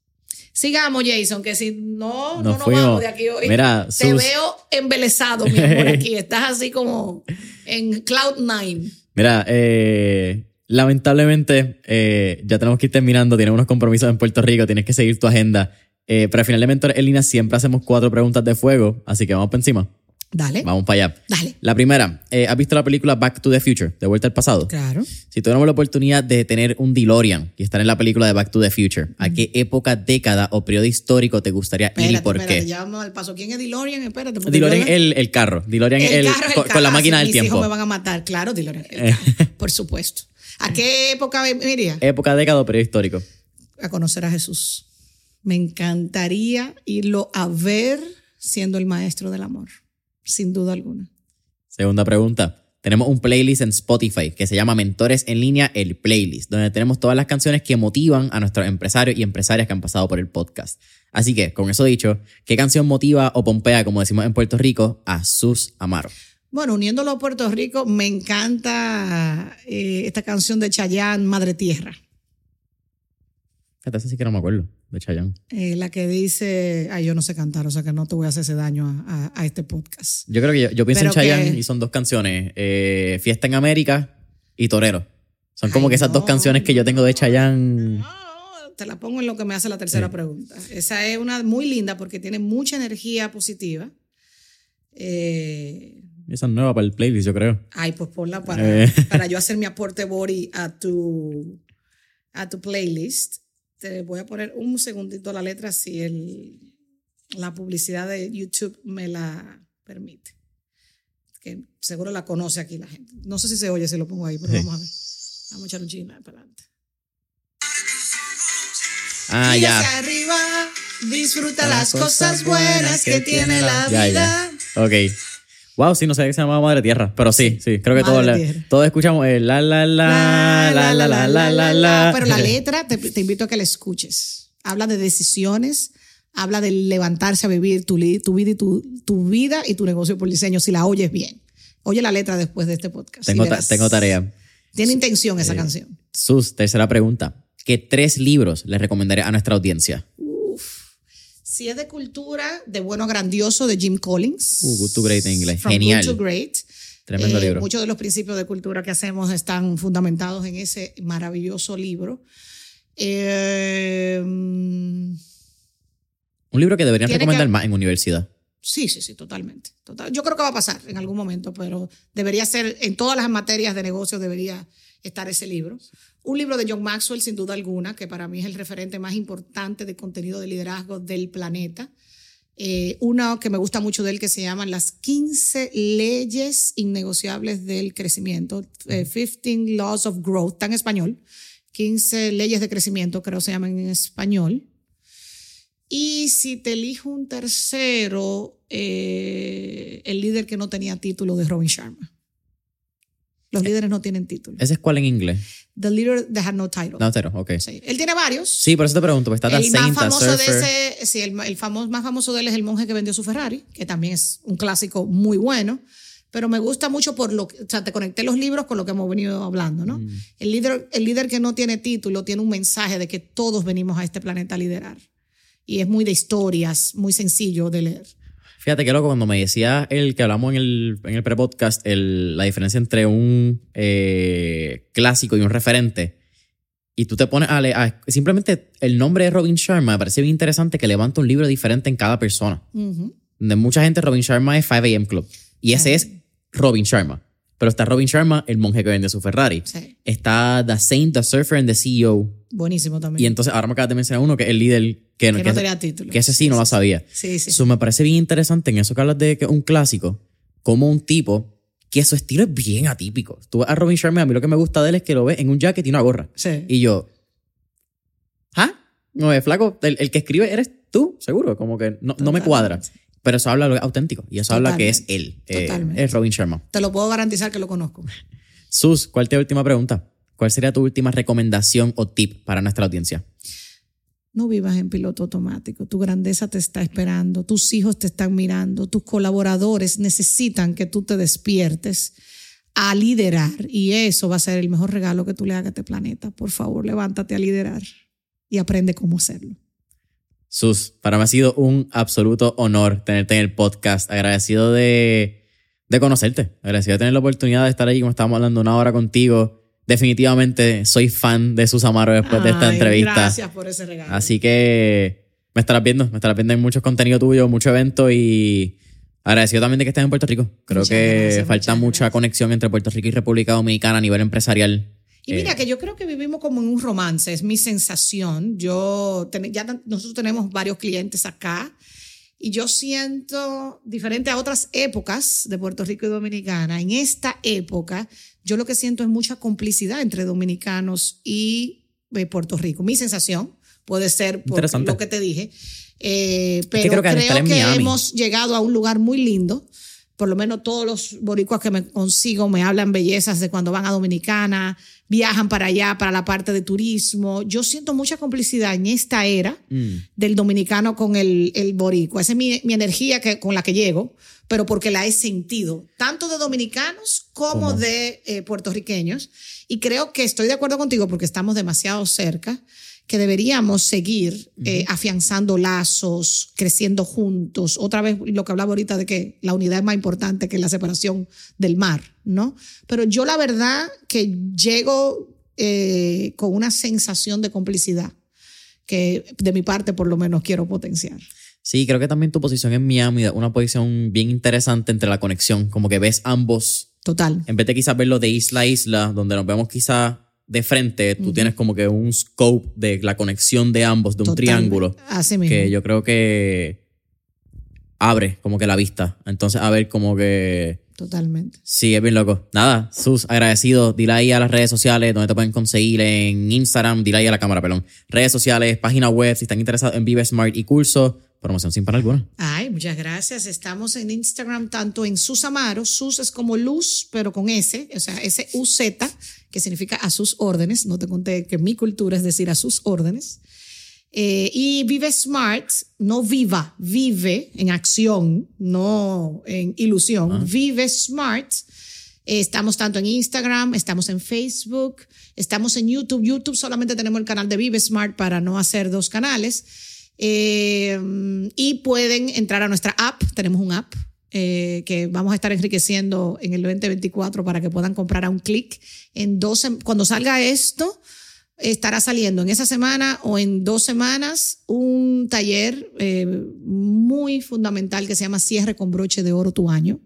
Sigamos, Jason, que si no, no nos vamos de aquí hoy. Mira, te veo embelesado, mi amor, aquí. Estás así como en Cloud Nine. Mira, eh, lamentablemente eh, ya tenemos que ir terminando. Tienes unos compromisos en Puerto Rico, tienes que seguir tu agenda. Eh, pero al final de Mentor en línea siempre hacemos cuatro preguntas de fuego, así que vamos por encima. Dale. Vamos para allá. Dale. La primera, eh, ¿has visto la película Back to the Future, de vuelta al pasado? Claro. Si tuviéramos la oportunidad de tener un DeLorean y estar en la película de Back to the Future, ¿a qué época, década o periodo histórico te gustaría ir y por espérate, qué? Ya vamos al paso. ¿Quién es DeLorean? Espérate. DeLorean es el, carro. DeLorean es el, con, la máquina del mis tiempo. Hijos me van a matar. Claro, DeLorean. por supuesto. ¿A qué época me iría? Época, década o periodo histórico. A conocer a Jesús. Me encantaría irlo a ver siendo el maestro del amor sin duda alguna. Segunda pregunta. Tenemos un playlist en Spotify que se llama Mentores en línea, el playlist, donde tenemos todas las canciones que motivan a nuestros empresarios y empresarias que han pasado por el podcast. Así que, con eso dicho, ¿qué canción motiva o pompea, como decimos en Puerto Rico, a sus amaros? Bueno, uniéndolo a Puerto Rico, me encanta eh, esta canción de Chayanne, Madre Tierra. Esta sí que no me acuerdo de Chayanne. Eh, la que dice, ay, yo no sé cantar, o sea que no te voy a hacer ese daño a, este podcast. Yo creo que yo, pienso en Chayanne y son dos canciones, eh, Fiesta en América y Torero. Son como que esas dos canciones que yo tengo de Chayanne. No, te la pongo en lo que me hace la tercera pregunta. Esa es una muy linda porque tiene mucha energía positiva. Eh, esa es nueva para el playlist, yo creo. Ay, pues ponla para, para yo hacer mi aporte body a tu, a tu playlist te voy a poner un segundito la letra si el, la publicidad de YouTube me la permite. Que seguro la conoce aquí la gente. No sé si se oye si lo pongo ahí, pero vamos a ver. Vamos a echar un chisme para adelante. Ah, ya. Hacia arriba, disfruta las, cosas buenas que, tiene la vida. Ya, Ok. Wow, sí, no sé que se llamaba Madre Tierra, pero sí, sí, creo que todos, todos escuchamos el la la la la la la la la Pero la letra te, invito a que la escuches. Habla de decisiones, habla de levantarse a vivir tu, tu vida y tu, tu vida y tu negocio por diseño, si la oyes bien. Oye la letra después de este podcast. Tengo, ta- verás. tengo tarea. Tiene intención esa canción. Sus, tercera pregunta. ¿Qué tres libros le recomendaré a nuestra audiencia? Si es de cultura, de bueno grandioso, de Jim Collins. Uh, Good to Great en inglés. From Genial. Good to Great. Tremendo Eh, libro. Muchos de los principios de cultura que hacemos están fundamentados en ese maravilloso libro. Eh, Un libro que deberían recomendar que- más en universidad. sí, sí, sí, totalmente. Total. Yo creo que va a pasar en algún momento, pero debería ser, en todas las materias de negocios debería estar ese libro. Un libro de John Maxwell, sin duda alguna, que para mí es el referente más importante de contenido de liderazgo del planeta. Eh, una que me gusta mucho de él que se llama Las 15 leyes innegociables del crecimiento, eh, 15 Laws of Growth, está en español, 15 leyes de crecimiento, creo que se llaman en español. Y si te elijo un tercero, eh, el líder que no tenía título de Robin Sharma. Los líderes no tienen título. ¿Ese es cuál en inglés? The leader that had no title. No, cero, ok. Sí. Él tiene varios. Sí, por eso te pregunto, pues está The El más famoso de ese, sí, el, el famo- más famoso de él es el monje que vendió su Ferrari, que también es un clásico muy bueno. Pero me gusta mucho por lo que, o sea, te conecté los libros con lo que hemos venido hablando, ¿no? Mm. El líder, el líder que no tiene título tiene un mensaje de que todos venimos a este planeta a liderar. Y es muy de historias, muy sencillo de leer. Fíjate que loco, cuando me decía el que hablamos en el, en el pre-podcast, el- la diferencia entre un eh, clásico y un referente, y tú te pones a leer, simplemente el nombre de Robin Sharma me parece bien interesante que levanta un libro diferente en cada persona. De mucha gente, Robin Sharma es 5 AM Club, y ese es Robin Sharma. Pero está Robin Sharma, el monje que vende su Ferrari. Sí. Está The Saint, The Surfer and The CEO. Buenísimo también. Y entonces ahora me acabas de mencionar uno que es el líder que, que no tenía título. que ese sí no lo sabía. Sí, sí. Eso me parece bien interesante en eso que hablas de que es un clásico, como un tipo que su estilo es bien atípico. Tú ves a Robin Sharma, a mí lo que me gusta de él es que lo ves en un jacket y una gorra. Sí. Y yo, ¿ah? No, es flaco, el, el que escribe eres tú, seguro, como que no, no me cuadra. Pero eso habla lo auténtico y eso habla que es él, eh, Totalmente. es Robin Sharma. Te lo puedo garantizar que lo conozco. Sus, ¿cuál te última pregunta? ¿Cuál sería tu última recomendación o tip para nuestra audiencia? No vivas en piloto automático. Tu grandeza te está esperando, tus hijos te están mirando, tus colaboradores necesitan que tú te despiertes a liderar y eso va a ser el mejor regalo que tú le hagas a este planeta. Por favor, levántate a liderar y aprende cómo hacerlo. Sus, para mí ha sido un absoluto honor tenerte en el podcast. Agradecido de, de conocerte. Agradecido de tener la oportunidad de estar ahí, como estábamos hablando, una hora contigo. Definitivamente soy fan de Sus Amaro después de esta Ay, entrevista. Gracias por ese regalo. Así que me estarás viendo, me estarás viendo en muchos contenidos tuyos, muchos eventos y agradecido también de que estés en Puerto Rico. Creo Muchas que gracias, falta mucha gracias. conexión entre Puerto Rico y República Dominicana a nivel empresarial. Y mira Eh, que yo creo que vivimos como en un romance, es mi sensación. Yo, ya nosotros tenemos varios clientes acá y yo siento, diferente a otras épocas de Puerto Rico y Dominicana, en esta época yo lo que siento es mucha complicidad entre dominicanos y eh, Puerto Rico. Mi sensación puede ser por lo que te dije, eh, pero creo que creo que hemos llegado a un lugar muy lindo por lo menos todos los boricuas que me consigo me hablan bellezas de cuando van a Dominicana, viajan para allá, para la parte de turismo. Yo siento mucha complicidad en esta era mm, del dominicano con el, el boricua. Esa es mi, mi energía que, con la que llego, pero porque la he sentido, tanto de dominicanos como ¿Cómo? de eh, puertorriqueños. Y creo que estoy de acuerdo contigo porque estamos demasiado cerca, que deberíamos seguir eh, afianzando lazos, creciendo juntos. Otra vez lo que hablaba ahorita de que la unidad es más importante que la separación del mar, ¿no? Pero yo la verdad que llego eh, con una sensación de complicidad que de mi parte por lo menos quiero potenciar. Sí, creo que también tu posición en Miami una posición bien interesante entre la conexión, como que ves ambos, Total. en vez de quizás verlo de isla a isla, donde nos vemos quizás de frente, tú tienes como que un scope de la conexión de ambos, de un triángulo, Así mismo. que yo creo que abre como que la vista. Entonces, a ver como que... Totalmente. Sí, es bien loco. Nada, Sus, agradecido. Dile ahí a las redes sociales donde te pueden conseguir en Instagram. Dile ahí a la cámara, perdón. Redes sociales, página web, si están interesados en Vive Smart y curso. Promoción sin para alguna. Ay, muchas gracias. Estamos en Instagram tanto en Sus Amaro. Sus es como luz, pero con S, o sea, S-U-Z, que significa a sus órdenes. No te conté que mi cultura es decir a sus órdenes. Eh, y Vive Smart, no viva, vive en acción, no en ilusión. Vive Smart. Eh, estamos tanto en Instagram, estamos en Facebook, estamos en YouTube. YouTube solamente tenemos el canal de Vive Smart para no hacer dos canales. Eh, y pueden entrar a nuestra app, tenemos un app que vamos a estar enriqueciendo en el 2024 para que puedan comprar a un clic. En dos, cuando salga esto, estará saliendo en esa semana o en dos semanas un taller eh, muy fundamental que se llama Cierre con broche de oro tu año,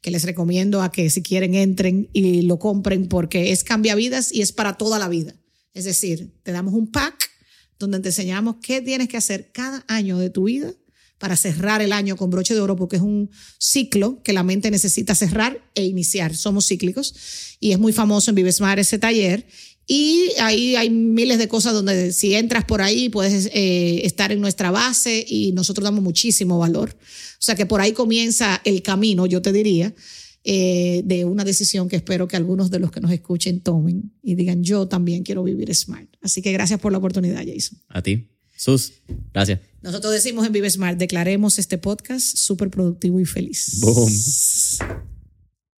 que les recomiendo a que si quieren entren y lo compren porque es cambia vidas y es para toda la vida. Es decir, te damos un pack donde te enseñamos qué tienes que hacer cada año de tu vida para cerrar el año con broche de oro, porque es un ciclo que la mente necesita cerrar e iniciar. Somos cíclicos y es muy famoso en Vivesmar ese taller y ahí hay miles de cosas donde si entras por ahí puedes eh, estar en nuestra base y nosotros damos muchísimo valor. O sea que por ahí comienza el camino, yo te diría, eh, de una decisión que espero que algunos de los que nos escuchen tomen y digan, yo también quiero vivir smart. Así que gracias por la oportunidad, Jason. A ti. Sus, gracias. Nosotros decimos en Vive Smart, declaremos este podcast súper productivo y feliz. Boom.